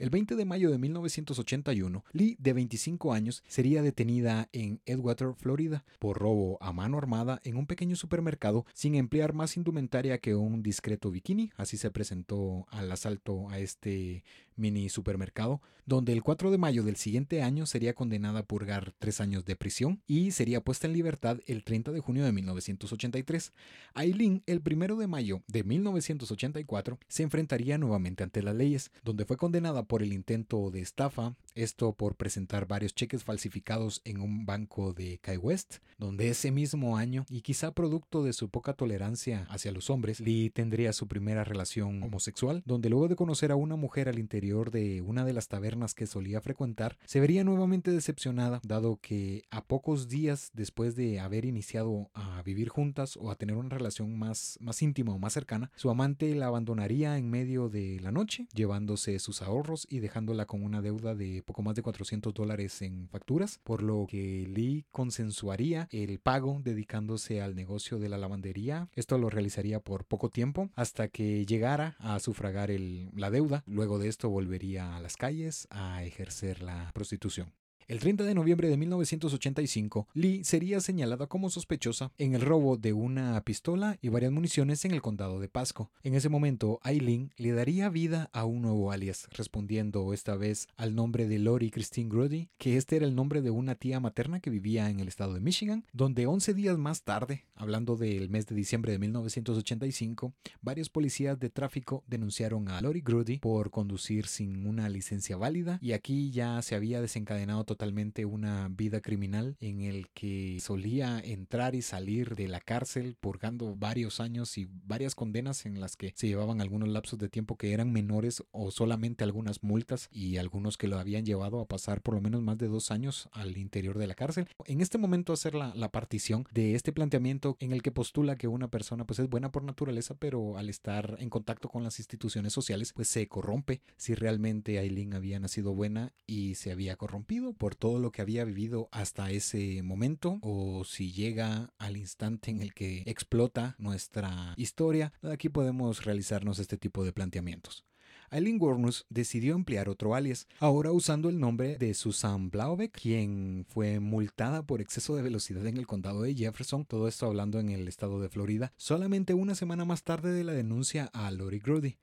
El 20 de mayo de 1981, Lee, de 25 años, sería detenida en Edgewater, Florida, por robo a mano armada en un pequeño supermercado sin emplear más indumentaria que un discreto bikini. Así se presentó al asalto a este mini supermercado, donde el 4 de mayo del siguiente año sería condenada a purgar tres años de prisión y sería puesta en libertad el 30 de junio de 1983. Aileen, el 1 de mayo de 1984, se enfrentaría nuevamente ante las leyes, donde fue condenada por el intento de estafa, Esto por presentar varios cheques falsificados en un banco de Kai West, donde ese mismo año, y quizá producto de su poca tolerancia hacia los hombres, Lee tendría su primera relación homosexual, donde luego de conocer a una mujer al interior de una de las tabernas que solía frecuentar, se vería nuevamente decepcionada, dado que a pocos días después de haber iniciado a vivir juntas o a tener una relación más, más íntima o más cercana, su amante la abandonaría en medio de la noche, llevándose sus ahorros y dejándola con una deuda de poco más de 400 dólares en facturas, por lo que Lee consensuaría el pago dedicándose al negocio de la lavandería. Esto lo realizaría por poco tiempo hasta que llegara a sufragar la deuda. Luego de esto volvería a las calles a ejercer la prostitución. El 30 de noviembre de 1985, Lee sería señalada como sospechosa en el robo de una pistola y varias municiones en el condado de Pasco. En ese momento, Aileen le daría vida a un nuevo alias, respondiendo esta vez al nombre de Lori Christine Grudy, que este era el nombre de una tía materna que vivía en el estado de Michigan, donde 11 días más tarde, hablando del mes de diciembre de 1985, varios policías de tráfico denunciaron a Lori Grudy por conducir sin una licencia válida y aquí ya se había desencadenado totalmente totalmente una vida criminal en el que solía entrar y salir de la cárcel purgando varios años y varias condenas en las que se llevaban algunos lapsos de tiempo que eran menores o solamente algunas multas y algunos que lo habían llevado a pasar por lo menos más de dos años al interior de la cárcel. En este momento hacer la, la partición de este planteamiento en el que postula que una persona pues es buena por naturaleza pero al estar en contacto con las instituciones sociales pues se corrompe si realmente Aileen había nacido buena y se había corrompido por todo lo que había vivido hasta ese momento o si llega al instante en el que explota nuestra historia, aquí podemos realizarnos este tipo de planteamientos. Eileen Warnus decidió emplear otro alias, ahora usando el nombre de Susan Blaubeck, quien fue multada por exceso de velocidad en el condado de Jefferson, todo esto hablando en el estado de Florida, solamente una semana más tarde de la denuncia a Lori Grudy.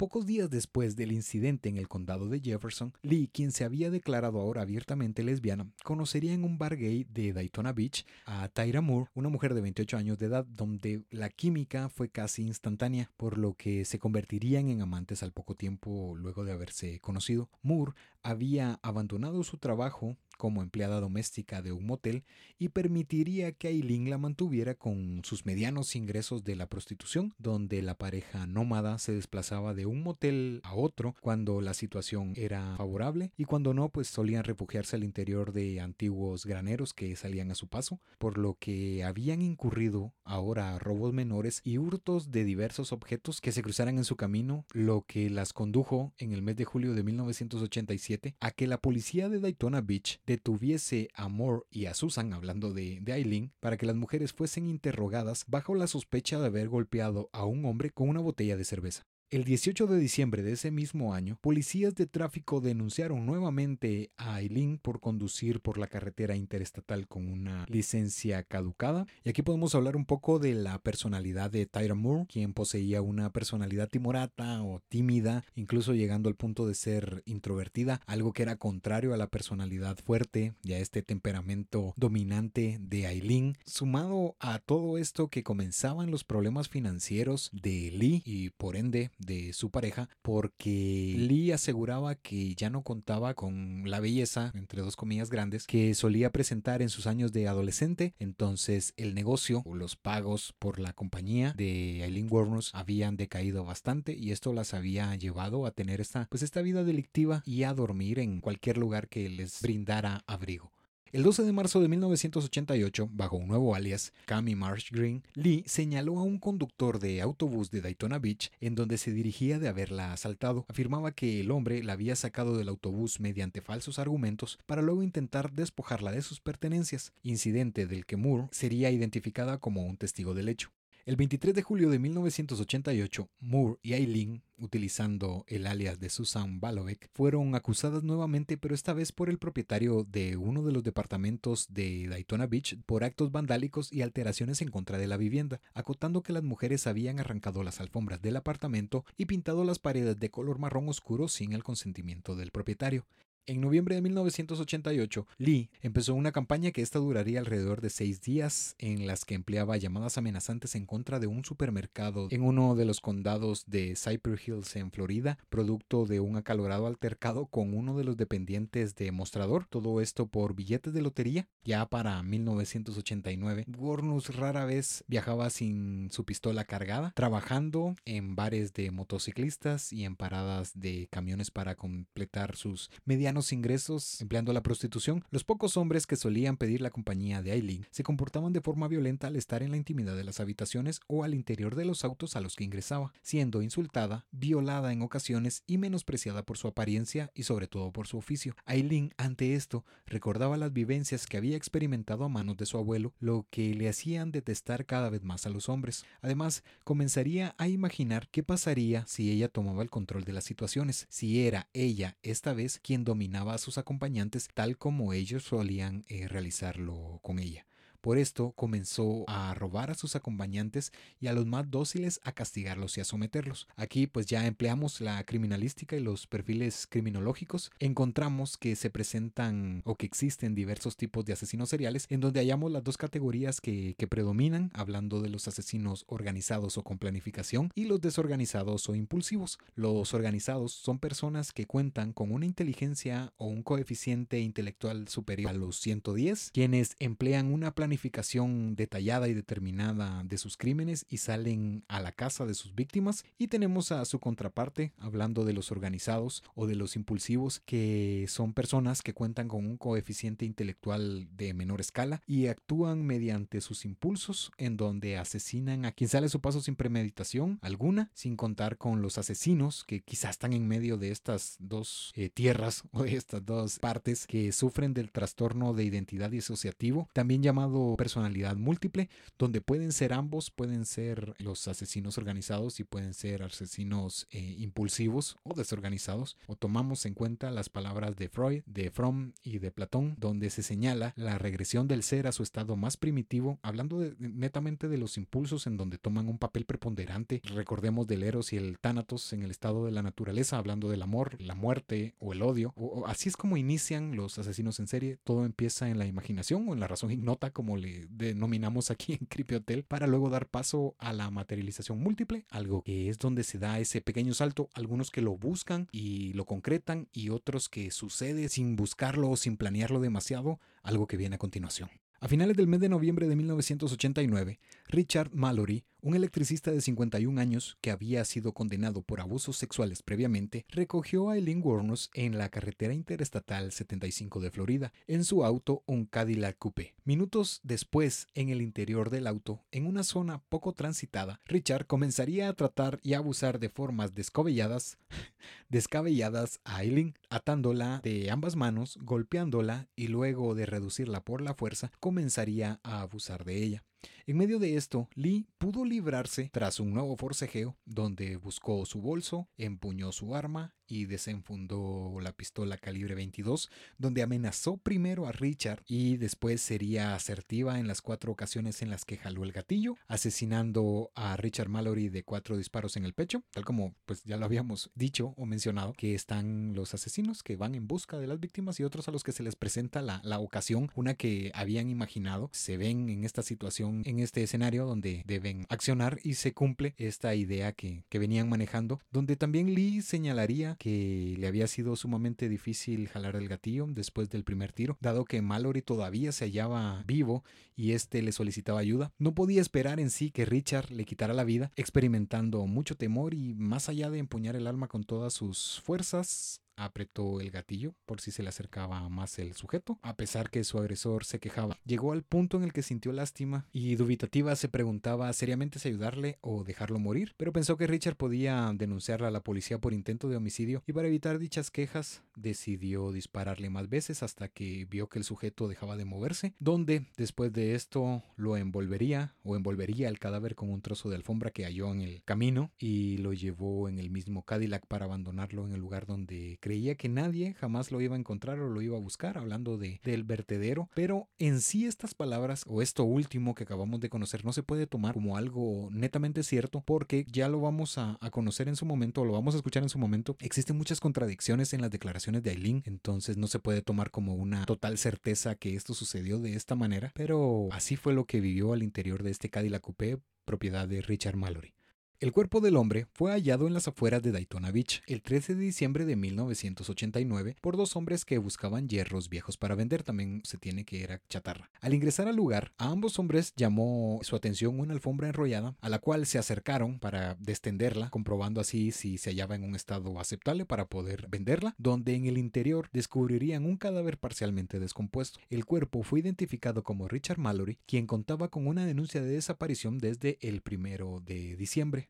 Pocos días después del incidente en el condado de Jefferson, Lee, quien se había declarado ahora abiertamente lesbiana, conocería en un bar gay de Daytona Beach a Tyra Moore, una mujer de 28 años de edad, donde la química fue casi instantánea, por lo que se convertirían en amantes al poco tiempo luego de haberse conocido. Moore había abandonado su trabajo como empleada doméstica de un motel y permitiría que Aileen la mantuviera con sus medianos ingresos de la prostitución, donde la pareja nómada se desplazaba de un motel a otro cuando la situación era favorable y cuando no, pues solían refugiarse al interior de antiguos graneros que salían a su paso, por lo que habían incurrido ahora a robos menores y hurtos de diversos objetos que se cruzaran en su camino, lo que las condujo en el mes de julio de 1987 a que la policía de Daytona Beach detuviese a Moore y a Susan, hablando de, de Eileen, para que las mujeres fuesen interrogadas bajo la sospecha de haber golpeado a un hombre con una botella de cerveza. El 18 de diciembre de ese mismo año, policías de tráfico denunciaron nuevamente a Aileen por conducir por la carretera interestatal con una licencia caducada. Y aquí podemos hablar un poco de la personalidad de Tyra Moore, quien poseía una personalidad timorata o tímida, incluso llegando al punto de ser introvertida, algo que era contrario a la personalidad fuerte y a este temperamento dominante de Aileen. Sumado a todo esto que comenzaban los problemas financieros de Lee y por ende de su pareja porque Lee aseguraba que ya no contaba con la belleza, entre dos comillas grandes, que solía presentar en sus años de adolescente. Entonces el negocio o los pagos por la compañía de Eileen Warners habían decaído bastante y esto las había llevado a tener esta, pues esta vida delictiva y a dormir en cualquier lugar que les brindara abrigo. El 12 de marzo de 1988, bajo un nuevo alias, Cami Marsh Green, Lee señaló a un conductor de autobús de Daytona Beach en donde se dirigía de haberla asaltado. Afirmaba que el hombre la había sacado del autobús mediante falsos argumentos para luego intentar despojarla de sus pertenencias, incidente del que Moore sería identificada como un testigo del hecho. El 23 de julio de 1988, Moore y Eileen, utilizando el alias de Susan Balovic, fueron acusadas nuevamente, pero esta vez por el propietario de uno de los departamentos de Daytona Beach por actos vandálicos y alteraciones en contra de la vivienda, acotando que las mujeres habían arrancado las alfombras del apartamento y pintado las paredes de color marrón oscuro sin el consentimiento del propietario. En noviembre de 1988, Lee empezó una campaña que esta duraría alrededor de seis días, en las que empleaba llamadas amenazantes en contra de un supermercado en uno de los condados de Cypress Hills en Florida, producto de un acalorado altercado con uno de los dependientes de mostrador. Todo esto por billetes de lotería. Ya para 1989, Gornus rara vez viajaba sin su pistola cargada, trabajando en bares de motociclistas y en paradas de camiones para completar sus medianos ingresos empleando la prostitución. Los pocos hombres que solían pedir la compañía de Aileen se comportaban de forma violenta al estar en la intimidad de las habitaciones o al interior de los autos a los que ingresaba, siendo insultada, violada en ocasiones y menospreciada por su apariencia y sobre todo por su oficio. Aileen, ante esto, recordaba las vivencias que había experimentado a manos de su abuelo, lo que le hacían detestar cada vez más a los hombres. Además, comenzaría a imaginar qué pasaría si ella tomaba el control de las situaciones, si era ella esta vez quien dominaba a sus acompañantes tal como ellos solían eh, realizarlo con ella. Por esto comenzó a robar a sus acompañantes y a los más dóciles a castigarlos y a someterlos. Aquí pues ya empleamos la criminalística y los perfiles criminológicos. Encontramos que se presentan o que existen diversos tipos de asesinos seriales en donde hallamos las dos categorías que, predominan, hablando de los asesinos organizados o con planificación y los desorganizados o impulsivos. Los organizados son personas que cuentan con una inteligencia o un coeficiente intelectual superior a los 110, quienes emplean una planificación planificación detallada y determinada de sus crímenes y salen a la casa de sus víctimas. Y tenemos a su contraparte, hablando de los organizados o de los impulsivos, que son personas que cuentan con un coeficiente intelectual de menor escala y actúan mediante sus impulsos, en donde asesinan a quien sale a su paso sin premeditación alguna, sin contar con los asesinos que quizás están en medio de estas dos eh, tierras [laughs] o de estas dos partes que sufren del trastorno de identidad disociativo, también llamado personalidad múltiple, donde pueden ser ambos, pueden ser los asesinos organizados y pueden ser asesinos eh, impulsivos o desorganizados. O tomamos en cuenta las palabras de Freud, de Fromm y de Platón, donde se señala la regresión del ser a su estado más primitivo, hablando netamente de los impulsos en donde toman un papel preponderante. Recordemos del Eros y el Tánatos en el estado de la naturaleza, hablando del amor, la muerte o el odio. O, así es como inician los asesinos en serie. Todo empieza en la imaginación o en la razón ignota, como le denominamos aquí en Creepy Hotel, para luego dar paso a la materialización múltiple, algo que es donde se da ese pequeño salto, algunos que lo buscan y lo concretan y otros que sucede sin buscarlo o sin planearlo demasiado, algo que viene a continuación. A finales del mes de noviembre de 1989, Richard Mallory, un electricista de 51 años que había sido condenado por abusos sexuales previamente, recogió a Eileen Warnos en la carretera interestatal 75 de Florida, en su auto un Cadillac Coupé. Minutos después, en el interior del auto, en una zona poco transitada, Richard comenzaría a tratar y abusar de formas descabelladas, [laughs] descabelladas a Eileen, atándola de ambas manos, golpeándola y luego de reducirla por la fuerza, comenzaría a abusar de ella. En medio de esto, Lee pudo librarse tras un nuevo forcejeo, donde buscó su bolso, empuñó su arma y desenfundó la pistola calibre 22, donde amenazó primero a Richard y después sería asertiva en las cuatro ocasiones en las que jaló el gatillo, asesinando a Richard Mallory de cuatro disparos en el pecho, tal como pues ya lo habíamos dicho o mencionado, que están los asesinos que van en busca de las víctimas y otros a los que se les presenta la, la ocasión, una que habían imaginado, se ven en esta situación, en este escenario donde deben accionar y se cumple esta idea que, que venían manejando, donde también Lee señalaría que le había sido sumamente difícil jalar el gatillo después del primer tiro, dado que Mallory todavía se hallaba vivo y este le solicitaba ayuda. No podía esperar en sí que Richard le quitara la vida, experimentando mucho temor y más allá de empuñar el arma con todas sus fuerzas, apretó el gatillo por si se le acercaba más el sujeto, a pesar que su agresor se quejaba. Llegó al punto en el que sintió lástima y dubitativa se preguntaba seriamente si ayudarle o dejarlo morir, pero pensó que Richard podía denunciarla a la policía por intento de homicidio y para evitar dichas quejas decidió dispararle más veces hasta que vio que el sujeto dejaba de moverse, donde después de esto lo envolvería o envolvería el cadáver con un trozo de alfombra que halló en el camino y lo llevó en el mismo Cadillac para abandonarlo en el lugar donde creía que nadie jamás lo iba a encontrar o lo iba a buscar, hablando de, del vertedero. Pero en sí estas palabras o esto último que acabamos de conocer no se puede tomar como algo netamente cierto porque ya lo vamos a, a conocer en su momento o lo vamos a escuchar en su momento. Existen muchas contradicciones en las declaraciones de Aileen, entonces no se puede tomar como una total certeza que esto sucedió de esta manera, pero así fue lo que vivió al interior de este Cadillac Coupé propiedad de Richard Mallory. El cuerpo del hombre fue hallado en las afueras de Daytona Beach el 13 de diciembre de 1989 por dos hombres que buscaban hierros viejos para vender, también se tiene que era chatarra. Al ingresar al lugar, a ambos hombres llamó su atención una alfombra enrollada, a la cual se acercaron para destenderla, comprobando así si se hallaba en un estado aceptable para poder venderla, donde en el interior descubrirían un cadáver parcialmente descompuesto. El cuerpo fue identificado como Richard Mallory, quien contaba con una denuncia de desaparición desde el primero de diciembre.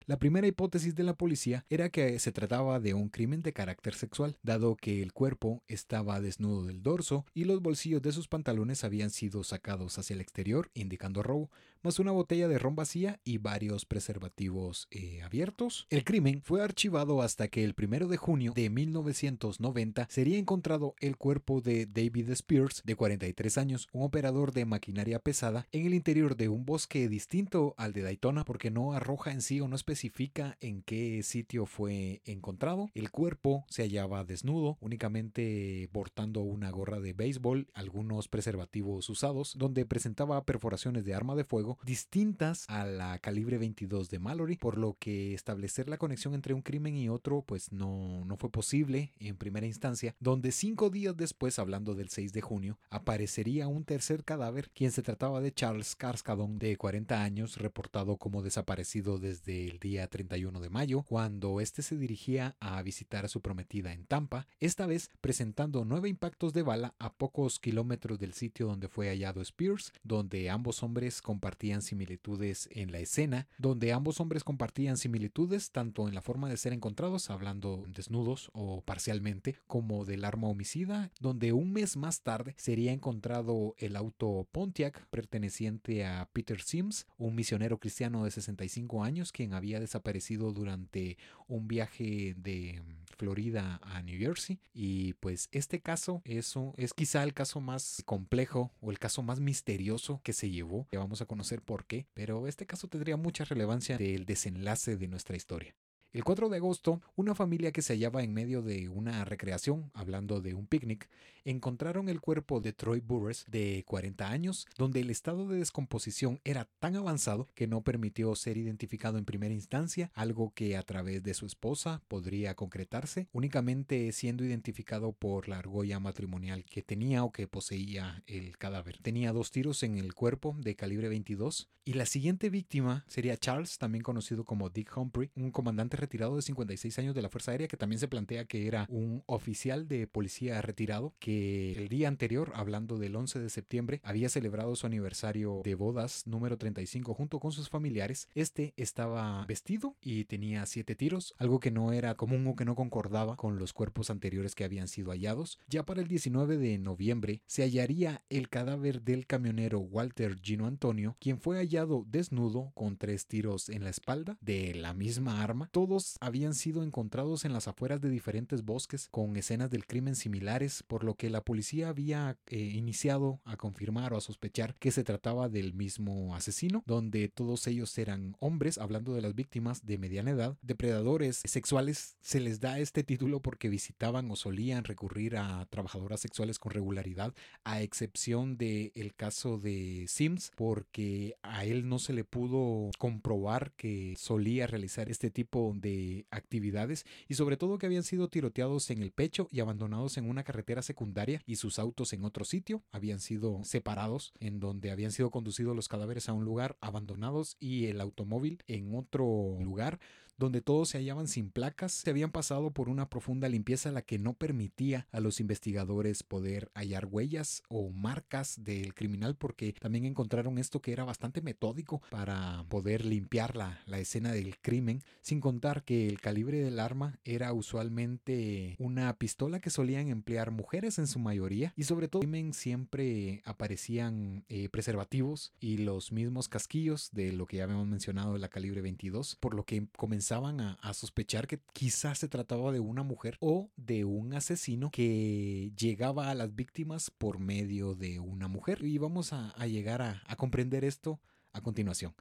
La primera hipótesis de la policía era que se trataba de un crimen de carácter sexual, dado que el cuerpo estaba desnudo del dorso y los bolsillos de sus pantalones habían sido sacados hacia el exterior, indicando robo, más una botella de ron vacía y varios preservativos eh, abiertos. El crimen fue archivado hasta que el primero de junio de 1990 sería encontrado el cuerpo de David Spears, de 43 años, un operador de maquinaria pesada, en el interior de un bosque distinto al de Daytona porque no arroja en sí o no especifica en qué sitio fue encontrado. El cuerpo se hallaba desnudo, únicamente portando una gorra de béisbol, algunos preservativos usados, donde presentaba perforaciones de arma de fuego distintas a la calibre 22 de Mallory, por lo que establecer la conexión entre un crimen y otro pues no, no fue posible en primera instancia, donde cinco días después, hablando del 6 de junio, aparecería un tercer cadáver, quien se trataba de Charles Carskadon, de 40 años, reportado como desaparecido desde el día 31 de mayo, cuando este se dirigía a visitar a su prometida en Tampa, esta vez presentando nueve impactos de bala a pocos kilómetros del sitio donde fue hallado Spears, donde ambos hombres compartían similitudes en la escena, donde ambos hombres compartían similitudes tanto en la forma de ser encontrados, hablando desnudos o parcialmente, como del arma homicida, donde un mes más tarde sería encontrado el auto Pontiac perteneciente a Peter Sims, un misionero cristiano de 65 años quien había desaparecido durante un viaje de Florida a New Jersey y pues este caso eso es quizá el caso más complejo o el caso más misterioso que se llevó. Ya vamos a conocer por qué, pero este caso tendría mucha relevancia del desenlace de nuestra historia. El 4 de agosto, una familia que se hallaba en medio de una recreación, hablando de un picnic, encontraron el cuerpo de Troy Burress, de 40 años, donde el estado de descomposición era tan avanzado que no permitió ser identificado en primera instancia, algo que a través de su esposa podría concretarse, únicamente siendo identificado por la argolla matrimonial que tenía o que poseía el cadáver. Tenía dos tiros en el cuerpo de calibre 22 y la siguiente víctima sería Charles, también conocido como Dick Humphrey, un comandante retirado de 56 años de la Fuerza Aérea que también se plantea que era un oficial de policía retirado que el día anterior, hablando del 11 de septiembre, había celebrado su aniversario de bodas número 35 junto con sus familiares. Este estaba vestido y tenía siete tiros, algo que no era común o que no concordaba con los cuerpos anteriores que habían sido hallados. Ya para el 19 de noviembre se hallaría el cadáver del camionero Walter Gino Antonio, quien fue hallado desnudo con tres tiros en la espalda de la misma arma. Todo todos habían sido encontrados en las afueras de diferentes bosques con escenas del crimen similares, por lo que la policía había eh, iniciado a confirmar o a sospechar que se trataba del mismo asesino, donde todos ellos eran hombres, hablando de las víctimas de mediana edad, depredadores sexuales. Se les da este título porque visitaban o solían recurrir a trabajadoras sexuales con regularidad, a excepción del el caso de Sims, porque a él no se le pudo comprobar que solía realizar este tipo de actividades y sobre todo que habían sido tiroteados en el pecho y abandonados en una carretera secundaria y sus autos en otro sitio habían sido separados en donde habían sido conducidos los cadáveres a un lugar abandonados y el automóvil en otro lugar donde todos se hallaban sin placas, se habían pasado por una profunda limpieza la que no permitía a los investigadores poder hallar huellas o marcas del criminal porque también encontraron esto que era bastante metódico para poder limpiar la, la escena del crimen, sin contar que el calibre del arma era usualmente una pistola que solían emplear mujeres en su mayoría y sobre todo siempre aparecían eh, preservativos y los mismos casquillos de lo que ya habíamos mencionado de la calibre 22, por lo que comenzó comenzaban a, sospechar que quizás se trataba de una mujer o de un asesino que llegaba a las víctimas por medio de una mujer. Y vamos a, llegar a comprender esto a continuación.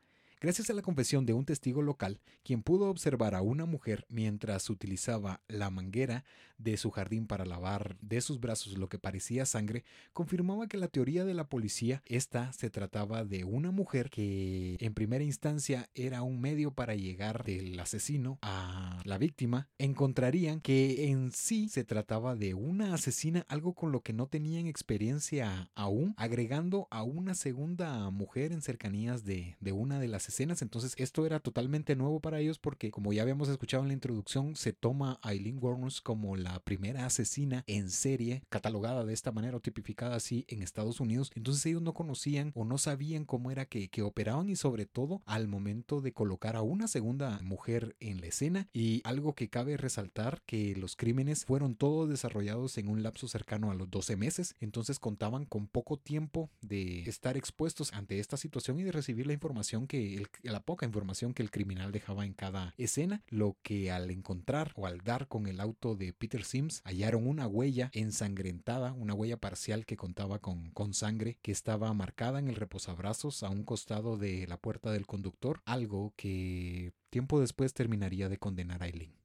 Gracias a la confesión de un testigo local, quien pudo observar a una mujer mientras utilizaba la manguera de su jardín para lavar de sus brazos lo que parecía sangre, confirmaba que la teoría de la policía, esta se trataba de una mujer que en primera instancia era un medio para llegar del asesino a la víctima, encontrarían que en sí se trataba de una asesina, algo con lo que no tenían experiencia aún, agregando a una segunda mujer en cercanías de, de una de las escenas. Entonces esto era totalmente nuevo para ellos porque como ya habíamos escuchado en la introducción, se toma a Eileen Warnes como la primera asesina en serie catalogada de esta manera o tipificada así en Estados Unidos. Entonces ellos no conocían o no sabían cómo era que, que operaban y sobre todo al momento de colocar a una segunda mujer en la escena y algo que cabe resaltar que los crímenes fueron todos desarrollados en un lapso cercano a los 12 meses. Entonces contaban con poco tiempo de estar expuestos ante esta situación y de recibir la información que la poca información que el criminal dejaba en cada escena, lo que al encontrar o al dar con el auto de Peter Sims hallaron una huella ensangrentada, una huella parcial que contaba con, con sangre que estaba marcada en el reposabrazos a un costado de la puerta del conductor, algo que tiempo después terminaría de condenar a Eileen.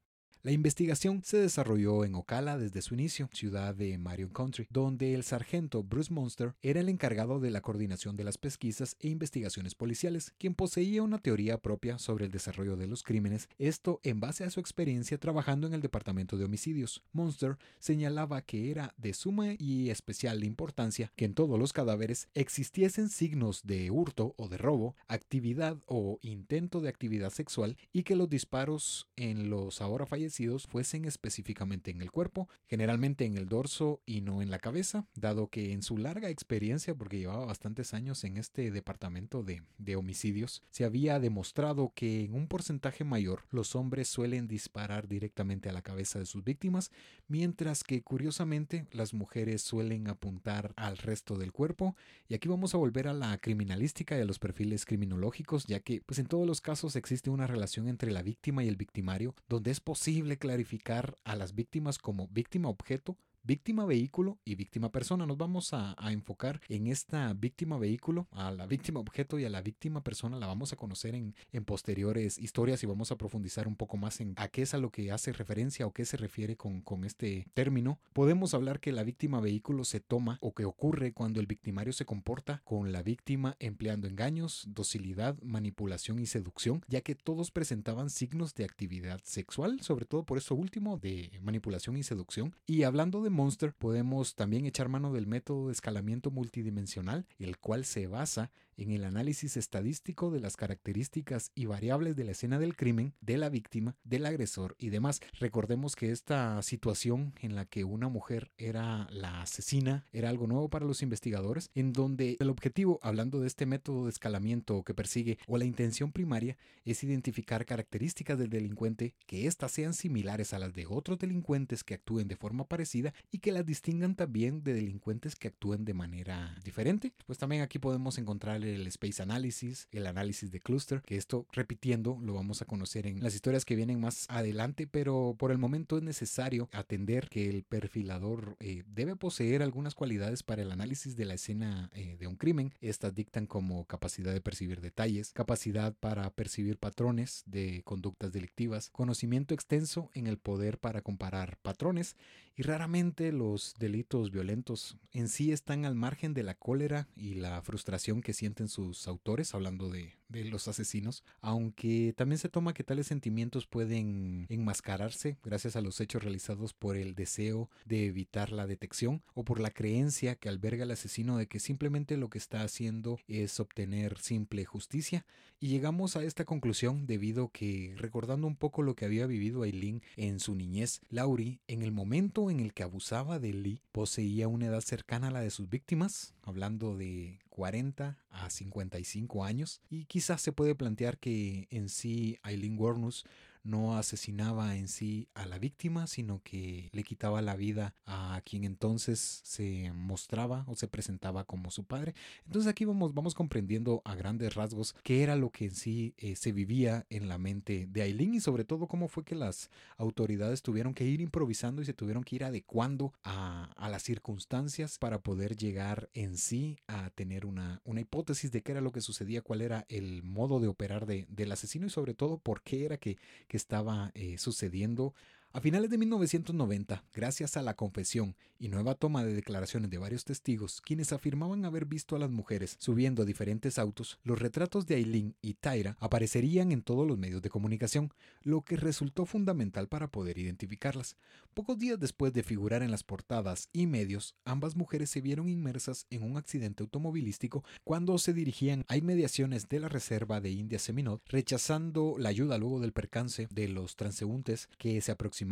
La investigación se desarrolló en Ocala desde su inicio, ciudad de Marion Country, donde el sargento Bruce Monster era el encargado de la coordinación de las pesquisas e investigaciones policiales, quien poseía una teoría propia sobre el desarrollo de los crímenes, esto en base a su experiencia trabajando en el departamento de homicidios. Monster señalaba que era de suma y especial importancia que en todos los cadáveres existiesen signos de hurto o de robo, actividad o intento de actividad sexual y que los disparos en los ahora fallecidos fuesen específicamente en el cuerpo, generalmente en el dorso y no en la cabeza, dado que en su larga experiencia, porque llevaba bastantes años en este departamento de, de homicidios, se había demostrado que en un porcentaje mayor los hombres suelen disparar directamente a la cabeza de sus víctimas, mientras que curiosamente las mujeres suelen apuntar al resto del cuerpo. Y aquí vamos a volver a la criminalística y a los perfiles criminológicos, ya que pues en todos los casos existe una relación entre la víctima y el victimario, donde es posible clarificar a las víctimas como víctima objeto, víctima vehículo y víctima persona. Nos vamos a, enfocar en esta víctima vehículo, a la víctima objeto y a la víctima persona. La vamos a conocer en, en, posteriores historias y vamos a profundizar un poco más en a qué es a lo que hace referencia o qué se refiere con, con este término. Podemos hablar que la víctima vehículo se toma o que ocurre cuando el victimario se comporta con la víctima empleando engaños, docilidad, manipulación y seducción, ya que todos presentaban signos de actividad sexual, sobre todo por eso último de manipulación y seducción. Y hablando de Monster podemos también echar mano del método de escalamiento multidimensional, el cual se basa en el análisis estadístico de las características y variables de la escena del crimen, de la víctima, del agresor y demás. Recordemos que esta situación en la que una mujer era la asesina era algo nuevo para los investigadores, en donde el objetivo, hablando de este método de escalamiento que persigue o la intención primaria, es identificar características del delincuente que éstas sean similares a las de otros delincuentes que actúen de forma parecida y que las distingan también de delincuentes que actúen de manera diferente. Pues también aquí podemos encontrar Space Analysis, el análisis de cluster, que esto repitiendo lo vamos a conocer en las historias que vienen más adelante, pero por el momento es necesario atender que el perfilador eh, debe poseer algunas cualidades para el análisis de la escena eh, de un crimen. Estas dictan como capacidad de percibir detalles, capacidad para percibir patrones de conductas delictivas, conocimiento extenso en el poder para comparar patrones y raramente los delitos violentos en sí están al margen de la cólera y la frustración que sienten sus autores, hablando de, de los asesinos, aunque también se toma que tales sentimientos pueden enmascararse gracias a los hechos realizados por el deseo de evitar la detección o por la creencia que alberga el asesino de que simplemente lo que está haciendo es obtener simple justicia. Y llegamos a esta conclusión debido que, recordando un poco lo que había vivido Aileen en su niñez, Laurie, en el momento en el que abusaba de Lee, poseía una edad cercana a la de sus víctimas, hablando de 40 a 55 años, y quizás se puede plantear que en sí Eileen Warnus no asesinaba en sí a la víctima, sino que le quitaba la vida a quien entonces se mostraba o se presentaba como su padre. Entonces aquí vamos, vamos comprendiendo a grandes rasgos qué era lo que en sí eh, se vivía en la mente de Aileen y sobre todo cómo fue que las autoridades tuvieron que ir improvisando y se tuvieron que ir adecuando a, a las circunstancias para poder llegar en sí a tener una, una hipótesis de qué era lo que sucedía, cuál era el modo de operar de, del asesino y sobre todo por qué era que, que estaba eh, sucediendo a finales de 1990, gracias a la confesión y nueva toma de declaraciones de varios testigos, quienes afirmaban haber visto a las mujeres subiendo a diferentes autos, los retratos de Aileen y Tyra aparecerían en todos los medios de comunicación, lo que resultó fundamental para poder identificarlas. Pocos días después de figurar en las portadas y medios, ambas mujeres se vieron inmersas en un accidente automovilístico cuando se dirigían a inmediaciones de la reserva de India Seminole, rechazando la ayuda luego del percance de los transeúntes que se aproximaban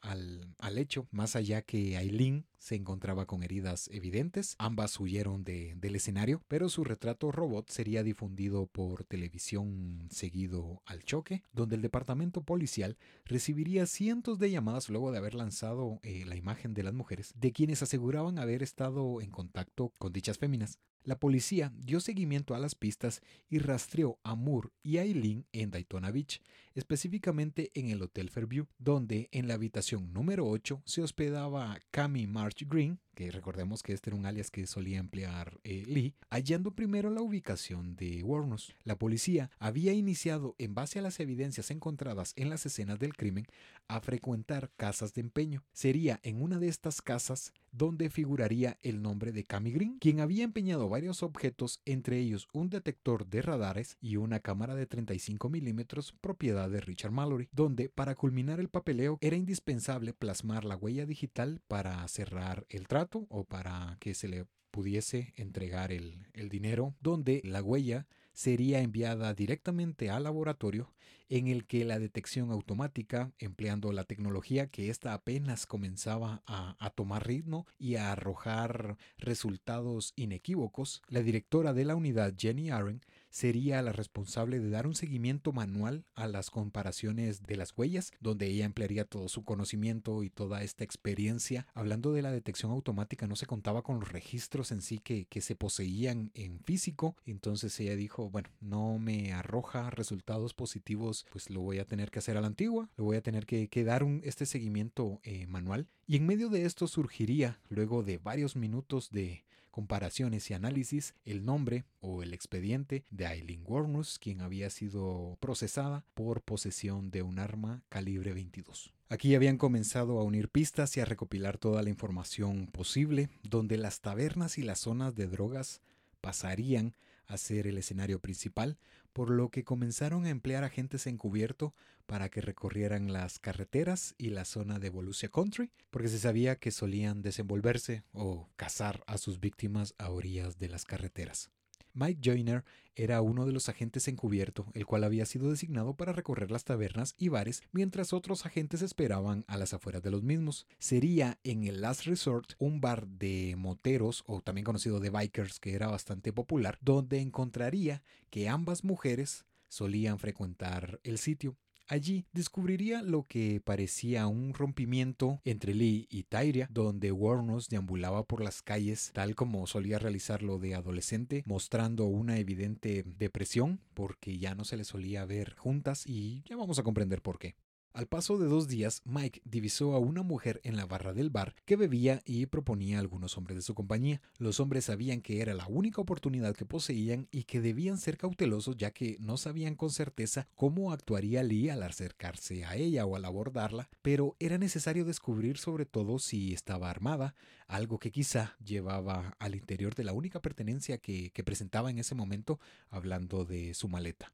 al, al hecho, más allá que Aileen se encontraba con heridas evidentes. Ambas huyeron de, del escenario, pero su retrato robot sería difundido por televisión seguido al choque, donde el departamento policial recibiría cientos de llamadas luego de haber lanzado eh, la imagen de las mujeres, de quienes aseguraban haber estado en contacto con dichas féminas. La policía dio seguimiento a las pistas y rastreó a Moore y a Eileen en Daytona Beach, específicamente en el Hotel Fairview, donde en la habitación número 8 se hospedaba Cami March Green, que recordemos que este era un alias que solía emplear eh, Lee, hallando primero la ubicación de Warnos. La policía había iniciado, en base a las evidencias encontradas en las escenas del crimen, a frecuentar casas de empeño. Sería en una de estas casas donde figuraría el nombre de Cami Green, quien había empeñado varios objetos, entre ellos un detector de radares y una cámara de 35 milímetros propiedad de Richard Mallory, donde para culminar el papeleo era indispensable plasmar la huella digital para cerrar el trato o para que se le pudiese entregar el, el dinero, donde la huella sería enviada directamente al laboratorio en el que la detección automática, empleando la tecnología que ésta apenas comenzaba a, a, tomar ritmo y a arrojar resultados inequívocos, la directora de la unidad, Jenny Aaron, sería la responsable de dar un seguimiento manual a las comparaciones de las huellas, donde ella emplearía todo su conocimiento y toda esta experiencia. Hablando de la detección automática, no se contaba con los registros en sí que, que se poseían en físico, entonces ella dijo, bueno, no me arroja resultados positivos, pues lo voy a tener que hacer a la antigua, lo voy a tener que, dar este seguimiento eh, manual. Y en medio de esto surgiría, luego de varios minutos de comparaciones y análisis, el nombre o el expediente de Aileen Warnus, quien había sido procesada por posesión de un arma calibre 22. Aquí habían comenzado a unir pistas y a recopilar toda la información posible, donde las tabernas y las zonas de drogas pasarían a ser el escenario principal, por lo que comenzaron a emplear agentes encubierto para que recorrieran las carreteras y la zona de Volusia Country, porque se sabía que solían desenvolverse o cazar a sus víctimas a orillas de las carreteras. Mike Joyner era uno de los agentes encubierto, el cual había sido designado para recorrer las tabernas y bares, mientras otros agentes esperaban a las afueras de los mismos. Sería en el Last Resort un bar de moteros, o también conocido de bikers, que era bastante popular, donde encontraría que ambas mujeres solían frecuentar el sitio. Allí descubriría lo que parecía un rompimiento entre Lee y Tyria, donde Warnos deambulaba por las calles tal como solía realizarlo de adolescente, mostrando una evidente depresión porque ya no se le solía ver juntas y ya vamos a comprender por qué. Al paso de dos días, Mike divisó a una mujer en la barra del bar que bebía y proponía a algunos hombres de su compañía. Los hombres sabían que era la única oportunidad que poseían y que debían ser cautelosos ya que no sabían con certeza cómo actuaría Lee al acercarse a ella o al abordarla, pero era necesario descubrir sobre todo si estaba armada, algo que quizá llevaba al interior de la única pertenencia que, que presentaba en ese momento, hablando de su maleta.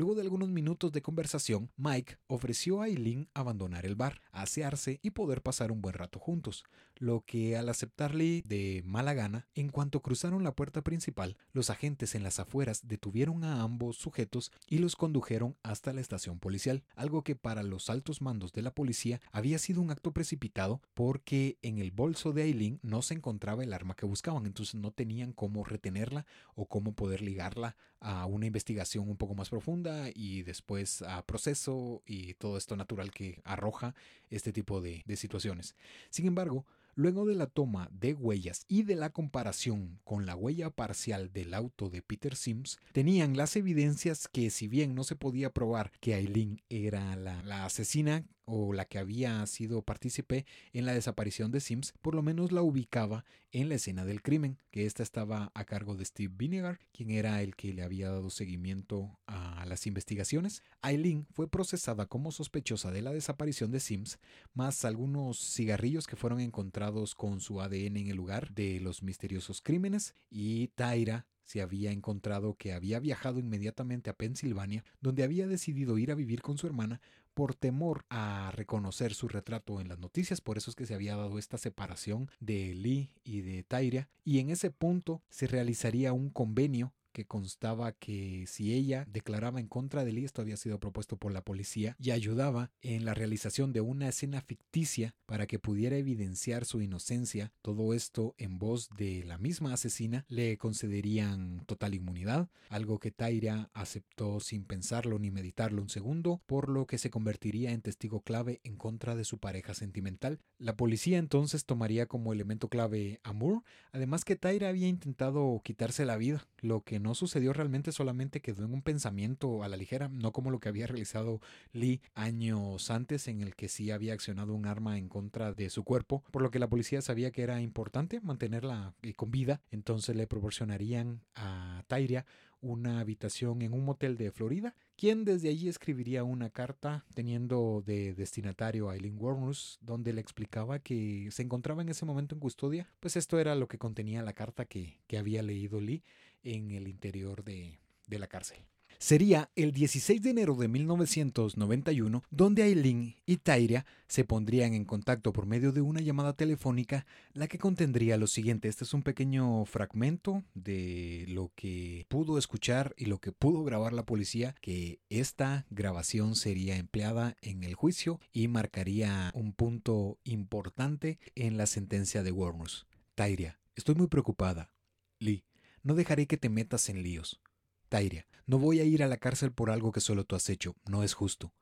Luego de algunos minutos de conversación, Mike ofreció a Eileen abandonar el bar, asearse y poder pasar un buen rato juntos, lo que al aceptarle de mala gana, en cuanto cruzaron la puerta principal, los agentes en las afueras detuvieron a ambos sujetos y los condujeron hasta la estación policial, algo que para los altos mandos de la policía había sido un acto precipitado porque en el bolso de Eileen no se encontraba el arma que buscaban, entonces no tenían cómo retenerla o cómo poder ligarla a una investigación un poco más profunda y después a proceso y todo esto natural que arroja este tipo de, de situaciones. Sin embargo, Luego de la toma de huellas y de la comparación con la huella parcial del auto de Peter Sims, tenían las evidencias que si bien no se podía probar que Aileen era la, la asesina o la que había sido partícipe en la desaparición de Sims, por lo menos la ubicaba en la escena del crimen, que esta estaba a cargo de Steve Vinegar, quien era el que le había dado seguimiento a las investigaciones. Aileen fue procesada como sospechosa de la desaparición de Sims, más algunos cigarrillos que fueron encontrados con su ADN en el lugar de los misteriosos crímenes, y Tyra se había encontrado que había viajado inmediatamente a Pensilvania, donde había decidido ir a vivir con su hermana por temor a reconocer su retrato en las noticias, por eso es que se había dado esta separación de Lee y de Tyria, y en ese punto se realizaría un convenio que constaba que si ella declaraba en contra de Lee, esto había sido propuesto por la policía, y ayudaba en la realización de una escena ficticia para que pudiera evidenciar su inocencia, todo esto en voz de la misma asesina, le concederían total inmunidad, algo que Tyra aceptó sin pensarlo ni meditarlo un segundo, por lo que se convertiría en testigo clave en contra de su pareja sentimental. La policía entonces tomaría como elemento clave a además que Tyra había intentado quitarse la vida, lo que no sucedió realmente solamente quedó en un pensamiento a la ligera, no como lo que había realizado Lee años antes en el que sí había accionado un arma en contra de su cuerpo, por lo que la policía sabía que era importante mantenerla eh, con vida, entonces le proporcionarían a Tyria una habitación en un motel de Florida, quien desde allí escribiría una carta teniendo de destinatario a Eileen Warnus, donde le explicaba que se encontraba en ese momento en custodia, pues esto era lo que contenía la carta que, que había leído Lee en el interior de, la cárcel. Sería el 16 de enero de 1991 donde Aileen y Tyria se pondrían en contacto por medio de una llamada telefónica, la que contendría lo siguiente. Este es un pequeño fragmento de lo que pudo escuchar y lo que pudo grabar la policía, que esta grabación sería empleada en el juicio y marcaría un punto importante en la sentencia de Warners. Tyria, estoy muy preocupada. Lee, no dejaré que te metas en líos. Tyria, no voy a ir a la cárcel por algo que solo tú has hecho, no es justo.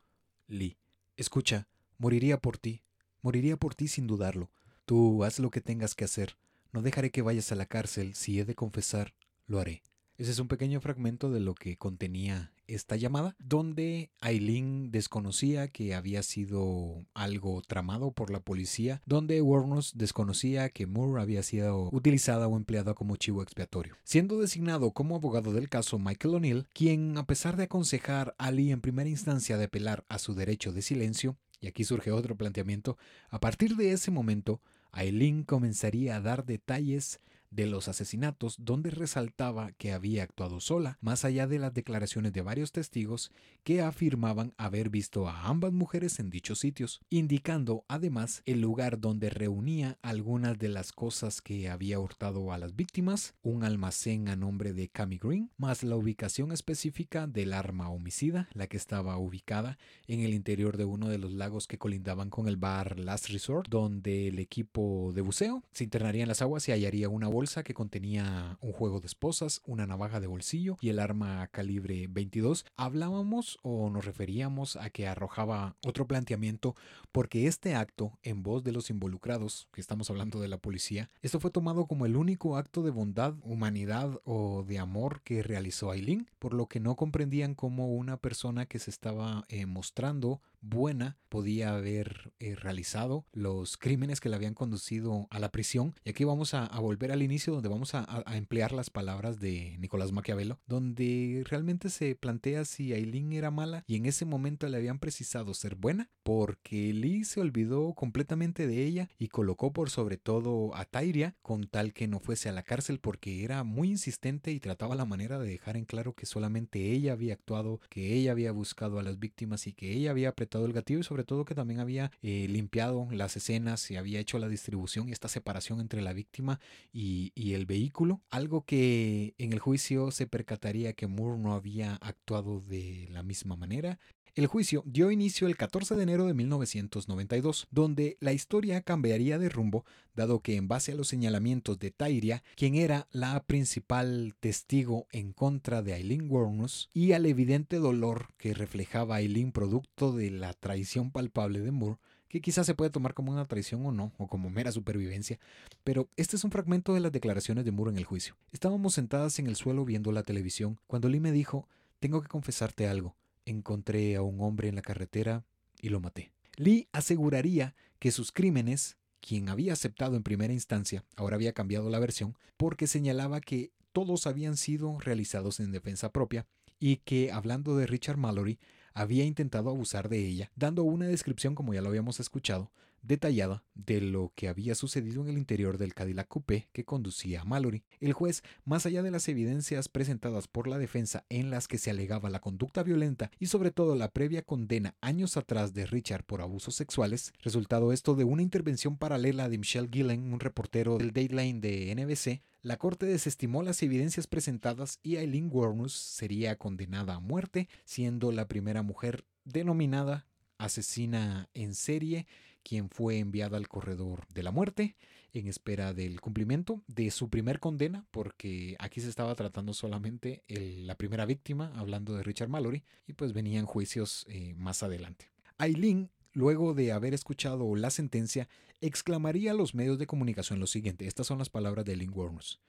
Lee, escucha, moriría por ti, moriría por ti sin dudarlo. Tú haz lo que tengas que hacer. No dejaré que vayas a la cárcel, si he de confesar, lo haré. Ese es un pequeño fragmento de lo que contenía esta llamada, donde Aileen desconocía que había sido algo tramado por la policía, donde Warnos desconocía que Moore había sido utilizada o empleada como chivo expiatorio. Siendo designado como abogado del caso Michael O'Neill, quien a pesar de aconsejar a Lee en primera instancia de apelar a su derecho de silencio, y aquí surge otro planteamiento, a partir de ese momento, Aileen comenzaría a dar detalles de los asesinatos donde resaltaba que había actuado sola, más allá de las declaraciones de varios testigos que afirmaban haber visto a ambas mujeres en dichos sitios, indicando además el lugar donde reunía algunas de las cosas que había hurtado a las víctimas, un almacén a nombre de Cami Green, más la ubicación específica del arma homicida, la que estaba ubicada en el interior de uno de los lagos que colindaban con el bar Last Resort, donde el equipo de buceo se internaría en las aguas y hallaría una bolsa que contenía un juego de esposas, una navaja de bolsillo y el arma calibre 22, hablábamos o nos referíamos a que arrojaba otro planteamiento porque este acto, en voz de los involucrados, que estamos hablando de la policía, esto fue tomado como el único acto de bondad, humanidad o de amor que realizó Aileen, por lo que no comprendían cómo una persona que se estaba eh, mostrando buena podía haber eh, realizado los crímenes que le habían conducido a la prisión. Y aquí vamos a, volver al inicio donde vamos a, emplear las palabras de Nicolás Maquiavelo, donde realmente se plantea si Aileen era mala y en ese momento le habían precisado ser buena porque Lee se olvidó completamente de ella y colocó por sobre todo a Tyria con tal que no fuese a la cárcel porque era muy insistente y trataba la manera de dejar en claro que solamente ella había actuado, que ella había buscado a las víctimas y que ella había pretendido el gatillo y sobre todo que también había eh, limpiado las escenas y había hecho la distribución y esta separación entre la víctima y, el vehículo. Algo que en el juicio se percataría que Moore no había actuado de la misma manera el juicio dio inicio el 14 de enero de 1992, donde la historia cambiaría de rumbo, dado que en base a los señalamientos de Tyria, quien era la principal testigo en contra de Eileen Warnus, y al evidente dolor que reflejaba Eileen producto de la traición palpable de Moore, que quizás se puede tomar como una traición o no, o como mera supervivencia, pero este es un fragmento de las declaraciones de Moore en el juicio. Estábamos sentadas en el suelo viendo la televisión cuando Lee me dijo, tengo que confesarte algo encontré a un hombre en la carretera y lo maté. Lee aseguraría que sus crímenes, quien había aceptado en primera instancia, ahora había cambiado la versión, porque señalaba que todos habían sido realizados en defensa propia y que, hablando de Richard Mallory, había intentado abusar de ella, dando una descripción, como ya lo habíamos escuchado, detallada de lo que había sucedido en el interior del Cadillac Coupé que conducía a Mallory. El juez, más allá de las evidencias presentadas por la defensa en las que se alegaba la conducta violenta y sobre todo la previa condena años atrás de Richard por abusos sexuales, resultado esto de una intervención paralela de Michelle Gillen, un reportero del Dateline de NBC, la corte desestimó las evidencias presentadas y Eileen Warnus sería condenada a muerte, siendo la primera mujer denominada asesina en serie quien fue enviada al corredor de la muerte en espera del cumplimiento de su primer condena, porque aquí se estaba tratando solamente la primera víctima, hablando de Richard Mallory, y pues venían juicios eh, más adelante. Aileen, luego de haber escuchado la sentencia, exclamaría a los medios de comunicación lo siguiente, estas son las palabras de Eileen Warnes.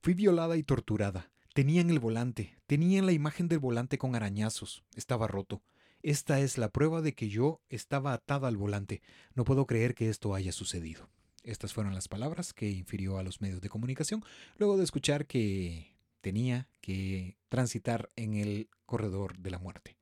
Fui violada y torturada. Tenían el volante, tenían la imagen del volante con arañazos, estaba roto. Esta es la prueba de que yo estaba atada al volante. No puedo creer que esto haya sucedido. Estas fueron las palabras que infirió a los medios de comunicación luego de escuchar que tenía que transitar en el corredor de la muerte.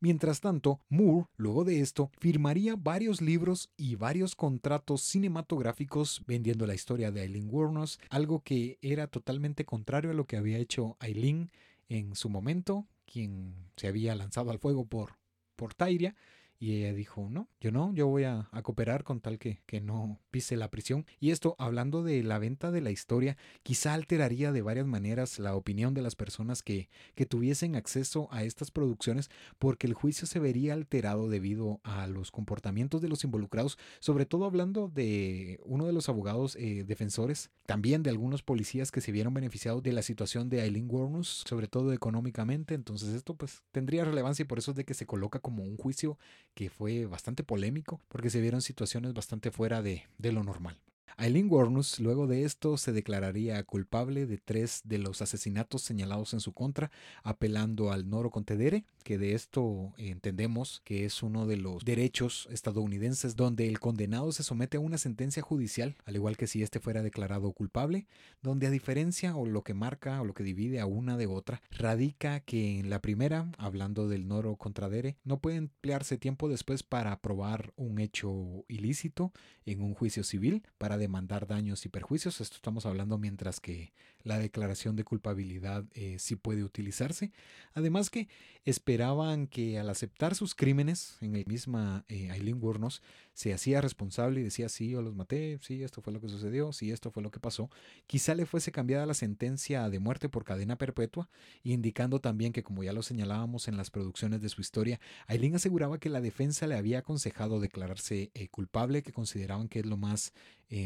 Mientras tanto, Moore, luego de esto, firmaría varios libros y varios contratos cinematográficos vendiendo la historia de Eileen Wuornos, algo que era totalmente contrario a lo que había hecho Eileen en su momento, quien se había lanzado al fuego por por Tyria y ella dijo, no, yo no, yo voy a, cooperar con tal que, que, no pise la prisión. Y esto, hablando de la venta de la historia, quizá alteraría de varias maneras la opinión de las personas que, que tuviesen acceso a estas producciones, porque el juicio se vería alterado debido a los comportamientos de los involucrados, sobre todo hablando de uno de los abogados eh, defensores, también de algunos policías que se vieron beneficiados de la situación de Eileen Warnus, sobre todo económicamente. Entonces esto pues tendría relevancia y por eso es de que se coloca como un juicio que fue bastante polémico porque se vieron situaciones bastante fuera de, de lo normal. Eileen Warnus luego de esto se declararía culpable de tres de los asesinatos señalados en su contra, apelando al noro contedere, que de esto entendemos que es uno de los derechos estadounidenses donde el condenado se somete a una sentencia judicial, al igual que si éste fuera declarado culpable, donde a diferencia o lo que marca o lo que divide a una de otra, radica que en la primera, hablando del noro contradere, no puede emplearse tiempo después para probar un hecho ilícito en un juicio civil para demandar daños y perjuicios. Esto estamos hablando mientras que la declaración de culpabilidad eh, sí puede utilizarse. Además que esperaban que al aceptar sus crímenes, en el misma eh, Aileen Wurnos se hacía responsable y decía, sí, yo los maté, sí, esto fue lo que sucedió, sí, esto fue lo que pasó. Quizá le fuese cambiada la sentencia de muerte por cadena perpetua, indicando también que, como ya lo señalábamos en las producciones de su historia, Aileen aseguraba que la defensa le había aconsejado declararse eh, culpable, que consideraban que es lo más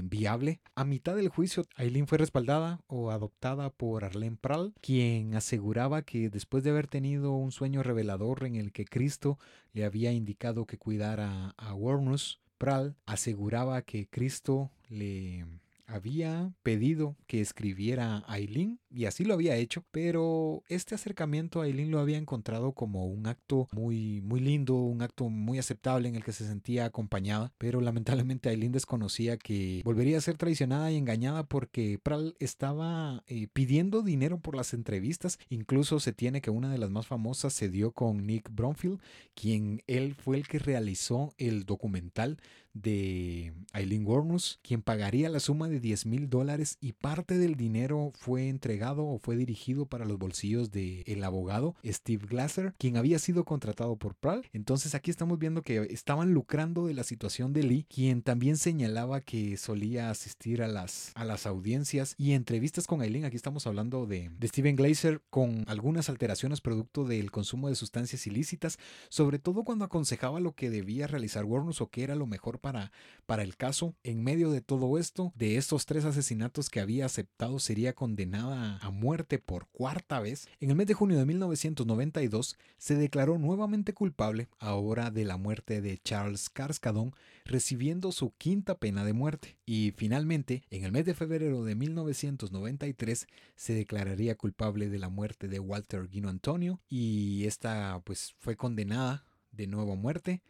viable. A mitad del juicio, Aileen fue respaldada o adoptada por Arlene Pral, quien aseguraba que después de haber tenido un sueño revelador en el que Cristo le había indicado que cuidara a Warnus, Pral aseguraba que Cristo le había pedido que escribiera a Aileen y así lo había hecho, pero este acercamiento a Aileen lo había encontrado como un acto muy muy lindo, un acto muy aceptable en el que se sentía acompañada, pero lamentablemente Aileen desconocía que volvería a ser traicionada y engañada porque Pral estaba eh, pidiendo dinero por las entrevistas, incluso se tiene que una de las más famosas se dio con Nick Bromfield, quien él fue el que realizó el documental de Eileen Warnus, quien pagaría la suma de 10 mil dólares y parte del dinero fue entregado o fue dirigido para los bolsillos del el abogado Steve Glasser, quien había sido contratado por Prahl. Entonces aquí estamos viendo que estaban lucrando de la situación de Lee, quien también señalaba que solía asistir a las, a las audiencias y entrevistas con Eileen. Aquí estamos hablando de, de Steven Glazer con algunas alteraciones producto del consumo de sustancias ilícitas, sobre todo cuando aconsejaba lo que debía realizar Warnus o qué era lo mejor para, para el caso. En medio de todo esto, de estos tres asesinatos que había aceptado, sería condenada a muerte por cuarta vez. En el mes de junio de 1992 se declaró nuevamente culpable, ahora de la muerte de Charles Carskadon, recibiendo su quinta pena de muerte. Y finalmente, en el mes de febrero de 1993 se declararía culpable de la muerte de Walter Guino Antonio y esta pues fue condenada de nuevo a muerte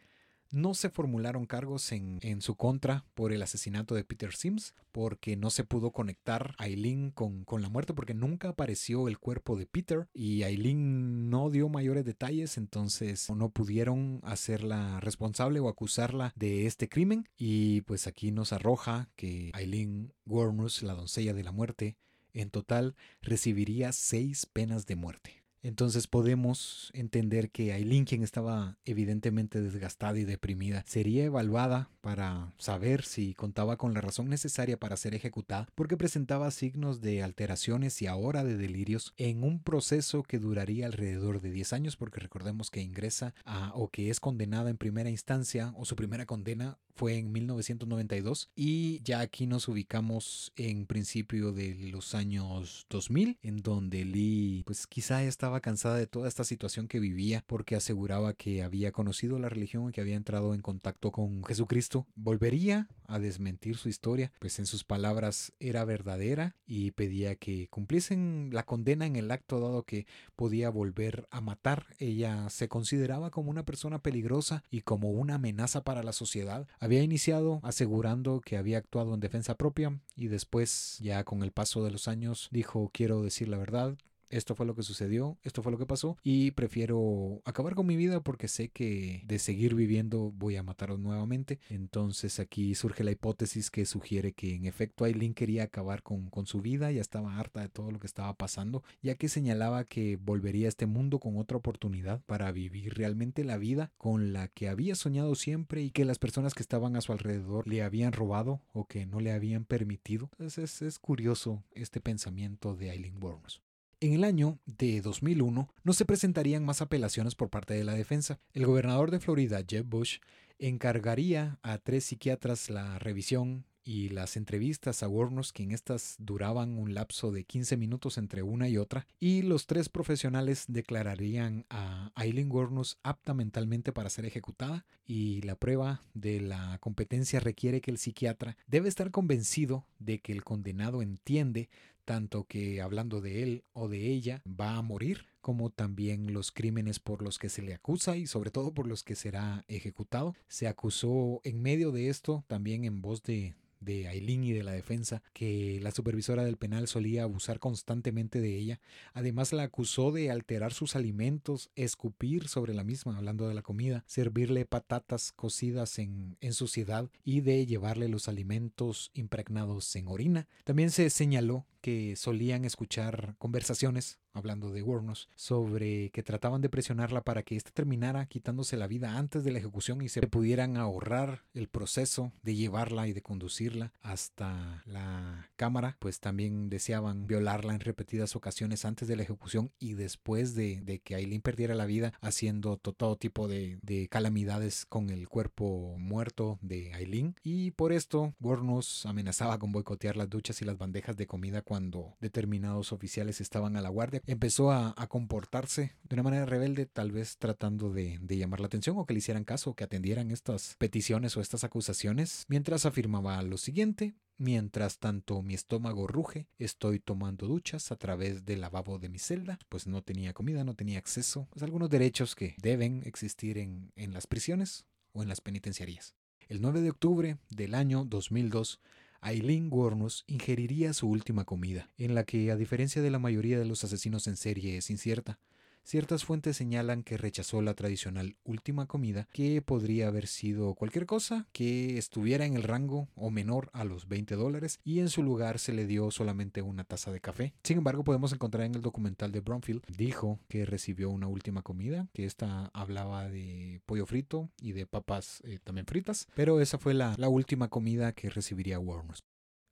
no se formularon cargos en, su contra por el asesinato de Peter Sims, porque no se pudo conectar a Eileen con, con, la muerte, porque nunca apareció el cuerpo de Peter y Eileen no dio mayores detalles, entonces no pudieron hacerla responsable o acusarla de este crimen. Y pues aquí nos arroja que Eileen Warnus, la doncella de la muerte, en total recibiría seis penas de muerte. Entonces podemos entender que Aileen, quien estaba evidentemente desgastada y deprimida, sería evaluada para saber si contaba con la razón necesaria para ser ejecutada, porque presentaba signos de alteraciones y ahora de delirios en un proceso que duraría alrededor de 10 años, porque recordemos que ingresa a, o que es condenada en primera instancia o su primera condena fue en 1992 y ya aquí nos ubicamos en principio de los años 2000 en donde Lee pues quizá estaba cansada de toda esta situación que vivía porque aseguraba que había conocido la religión y que había entrado en contacto con Jesucristo volvería a desmentir su historia pues en sus palabras era verdadera y pedía que cumpliesen la condena en el acto dado que podía volver a matar. Ella se consideraba como una persona peligrosa y como una amenaza para la sociedad. Había iniciado asegurando que había actuado en defensa propia y después, ya con el paso de los años, dijo quiero decir la verdad, esto fue lo que sucedió, esto fue lo que pasó y prefiero acabar con mi vida porque sé que de seguir viviendo voy a matarlo nuevamente. Entonces aquí surge la hipótesis que sugiere que en efecto Aileen quería acabar con, con su vida, ya estaba harta de todo lo que estaba pasando, ya que señalaba que volvería a este mundo con otra oportunidad para vivir realmente la vida con la que había soñado siempre y que las personas que estaban a su alrededor le habían robado o que no le habían permitido. Entonces es, es curioso este pensamiento de Aileen Burns. En el año de 2001 no se presentarían más apelaciones por parte de la defensa. El gobernador de Florida, Jeb Bush, encargaría a tres psiquiatras la revisión y las entrevistas a Warnos, que en estas duraban un lapso de 15 minutos entre una y otra, y los tres profesionales declararían a Aileen Warnos apta mentalmente para ser ejecutada, y la prueba de la competencia requiere que el psiquiatra debe estar convencido de que el condenado entiende tanto que hablando de él o de ella va a morir, como también los crímenes por los que se le acusa y sobre todo por los que será ejecutado. Se acusó en medio de esto, también en voz de, de Aileen y de la defensa, que la supervisora del penal solía abusar constantemente de ella. Además la acusó de alterar sus alimentos, escupir sobre la misma, hablando de la comida, servirle patatas cocidas en, en suciedad y de llevarle los alimentos impregnados en orina. También se señaló que solían escuchar conversaciones, hablando de Warnos, sobre que trataban de presionarla para que ésta terminara quitándose la vida antes de la ejecución y se pudieran ahorrar el proceso de llevarla y de conducirla hasta la cámara, pues también deseaban violarla en repetidas ocasiones antes de la ejecución y después de, que Aileen perdiera la vida haciendo todo tipo de, de, calamidades con el cuerpo muerto de Aileen. Y por esto Warnos amenazaba con boicotear las duchas y las bandejas de comida cuando determinados oficiales estaban a la guardia, empezó a, comportarse de una manera rebelde, tal vez tratando de, llamar la atención o que le hicieran caso que atendieran estas peticiones o estas acusaciones, mientras afirmaba lo siguiente. Mientras tanto mi estómago ruge, estoy tomando duchas a través del lavabo de mi celda, pues no tenía comida, no tenía acceso a algunos derechos que deben existir en, en las prisiones o en las penitenciarías. El 9 de octubre del año 2002, Aileen Wornos ingeriría su última comida, en la que, a diferencia de la mayoría de los asesinos en serie, es incierta. Ciertas fuentes señalan que rechazó la tradicional última comida, que podría haber sido cualquier cosa que estuviera en el rango o menor a los 20 dólares, y en su lugar se le dio solamente una taza de café. Sin embargo, podemos encontrar en el documental de Bromfield, dijo que recibió una última comida, que esta hablaba de pollo frito y de papas eh, también fritas, pero esa fue la, la última comida que recibiría Warner.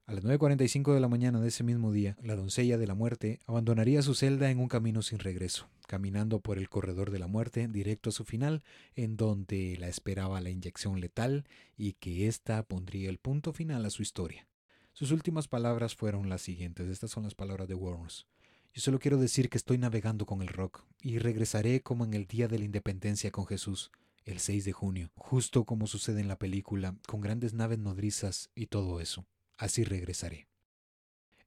A las 9.45 de la mañana de ese mismo día, la doncella de la muerte abandonaría su celda en un camino sin regreso, caminando por el corredor de la muerte directo a su final, en donde la esperaba la inyección letal y que ésta pondría el punto final a su historia. Sus últimas palabras fueron las siguientes, estas son las palabras de Warnes. Yo solo quiero decir que estoy navegando con el rock y regresaré como en el día de la independencia con Jesús, el 6 de junio, justo como sucede en la película, con grandes naves nodrizas y todo eso así regresaré.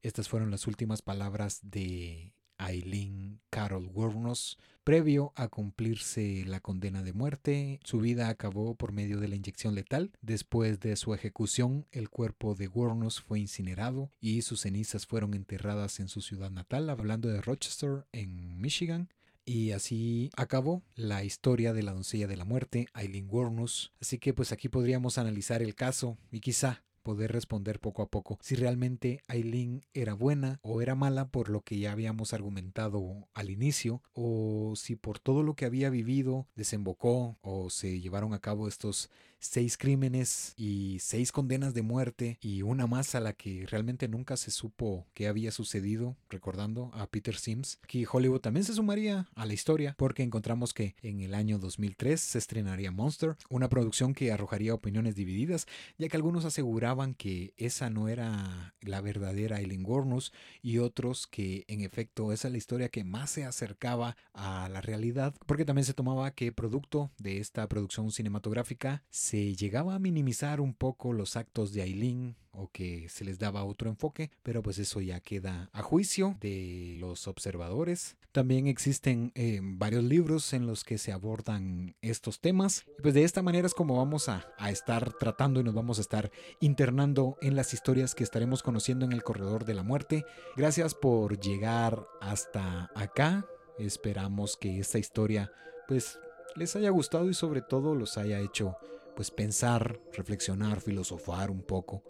Estas fueron las últimas palabras de Eileen Carol Wuornos. Previo a cumplirse la condena de muerte, su vida acabó por medio de la inyección letal. Después de su ejecución, el cuerpo de Wuornos fue incinerado y sus cenizas fueron enterradas en su ciudad natal, hablando de Rochester, en Michigan. Y así acabó la historia de la doncella de la muerte, Eileen Wuornos. Así que pues aquí podríamos analizar el caso y quizá poder responder poco a poco si realmente Aileen era buena o era mala por lo que ya habíamos argumentado al inicio o si por todo lo que había vivido desembocó o se llevaron a cabo estos seis crímenes y seis condenas de muerte y una más a la que realmente nunca se supo qué había sucedido, recordando a Peter Sims. Aquí Hollywood también se sumaría a la historia porque encontramos que en el año 2003 se estrenaría Monster, una producción que arrojaría opiniones divididas, ya que algunos aseguraban que esa no era la verdadera Eileen Warnus y otros que en efecto esa es la historia que más se acercaba a la realidad, porque también se tomaba que producto de esta producción cinematográfica se llegaba a minimizar un poco los actos de Aileen o que se les daba otro enfoque, pero pues eso ya queda a juicio de los observadores. También existen eh, varios libros en los que se abordan estos temas. Pues de esta manera es como vamos a, a estar tratando y nos vamos a estar internando en las historias que estaremos conociendo en el corredor de la muerte. Gracias por llegar hasta acá. Esperamos que esta historia pues les haya gustado y sobre todo los haya hecho pues pensar, reflexionar, filosofar un poco,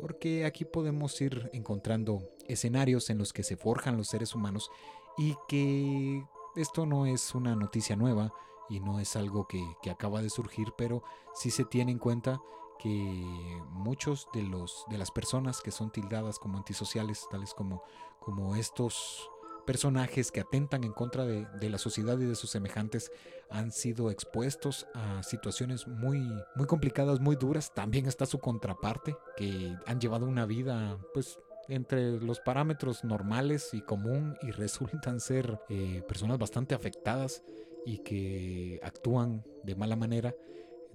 porque aquí podemos ir encontrando escenarios en los que se forjan los seres humanos y que esto no es una noticia nueva y no es algo que, que acaba de surgir, pero sí se tiene en cuenta que muchos de los de las personas que son tildadas como antisociales, tales como, como estos personajes que atentan en contra de, la sociedad y de sus semejantes han sido expuestos a situaciones muy, muy complicadas, muy duras. También está su contraparte, que han llevado una vida, pues, entre los parámetros normales y común y [laughs] resultan ser eh, personas bastante afectadas y que actúan de mala manera.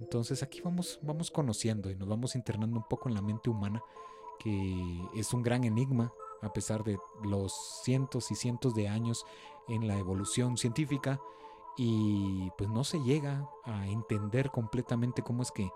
Entonces aquí vamos, vamos conociendo y nos vamos internando un poco en la mente humana, que es un gran enigma a pesar de los cientos y cientos de años en la evolución científica y pues no se llega a entender completamente cómo es que,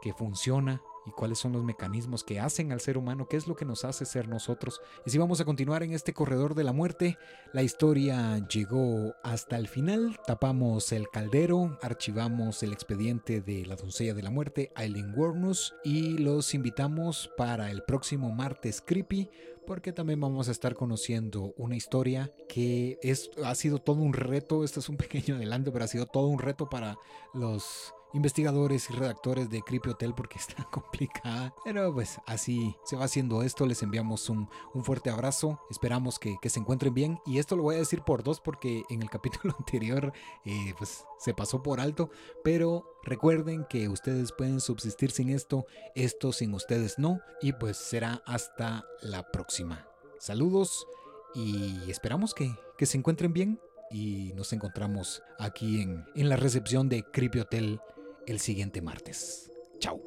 que funciona y cuáles son los mecanismos que hacen al ser humano, qué es lo que nos hace ser nosotros. Y si vamos a continuar en este corredor de la muerte, la historia llegó hasta el final, tapamos el caldero, archivamos el expediente de la doncella de la muerte, Aileen Warnus, y los invitamos para el próximo martes creepy porque también vamos a estar conociendo una historia que es, ha sido todo un reto, este es un [laughs] pequeño adelanto, pero ha sido todo un reto para los investigadores y redactores de Creepy Hotel porque [laughs] está complicada. Pero pues así se va haciendo esto. Les enviamos un, fuerte abrazo. Esperamos que, se encuentren bien. Y esto lo voy a decir por dos porque en el [laughs] capítulo anterior eh, pues se pasó por alto. Pero recuerden que ustedes pueden subsistir sin esto. Esto sin ustedes no. Y pues será hasta la próxima. Saludos y esperamos que, que se encuentren bien y nos encontramos aquí en, en la recepción de Creepy Hotel el siguiente martes. Chao.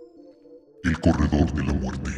El corredor de la muerte.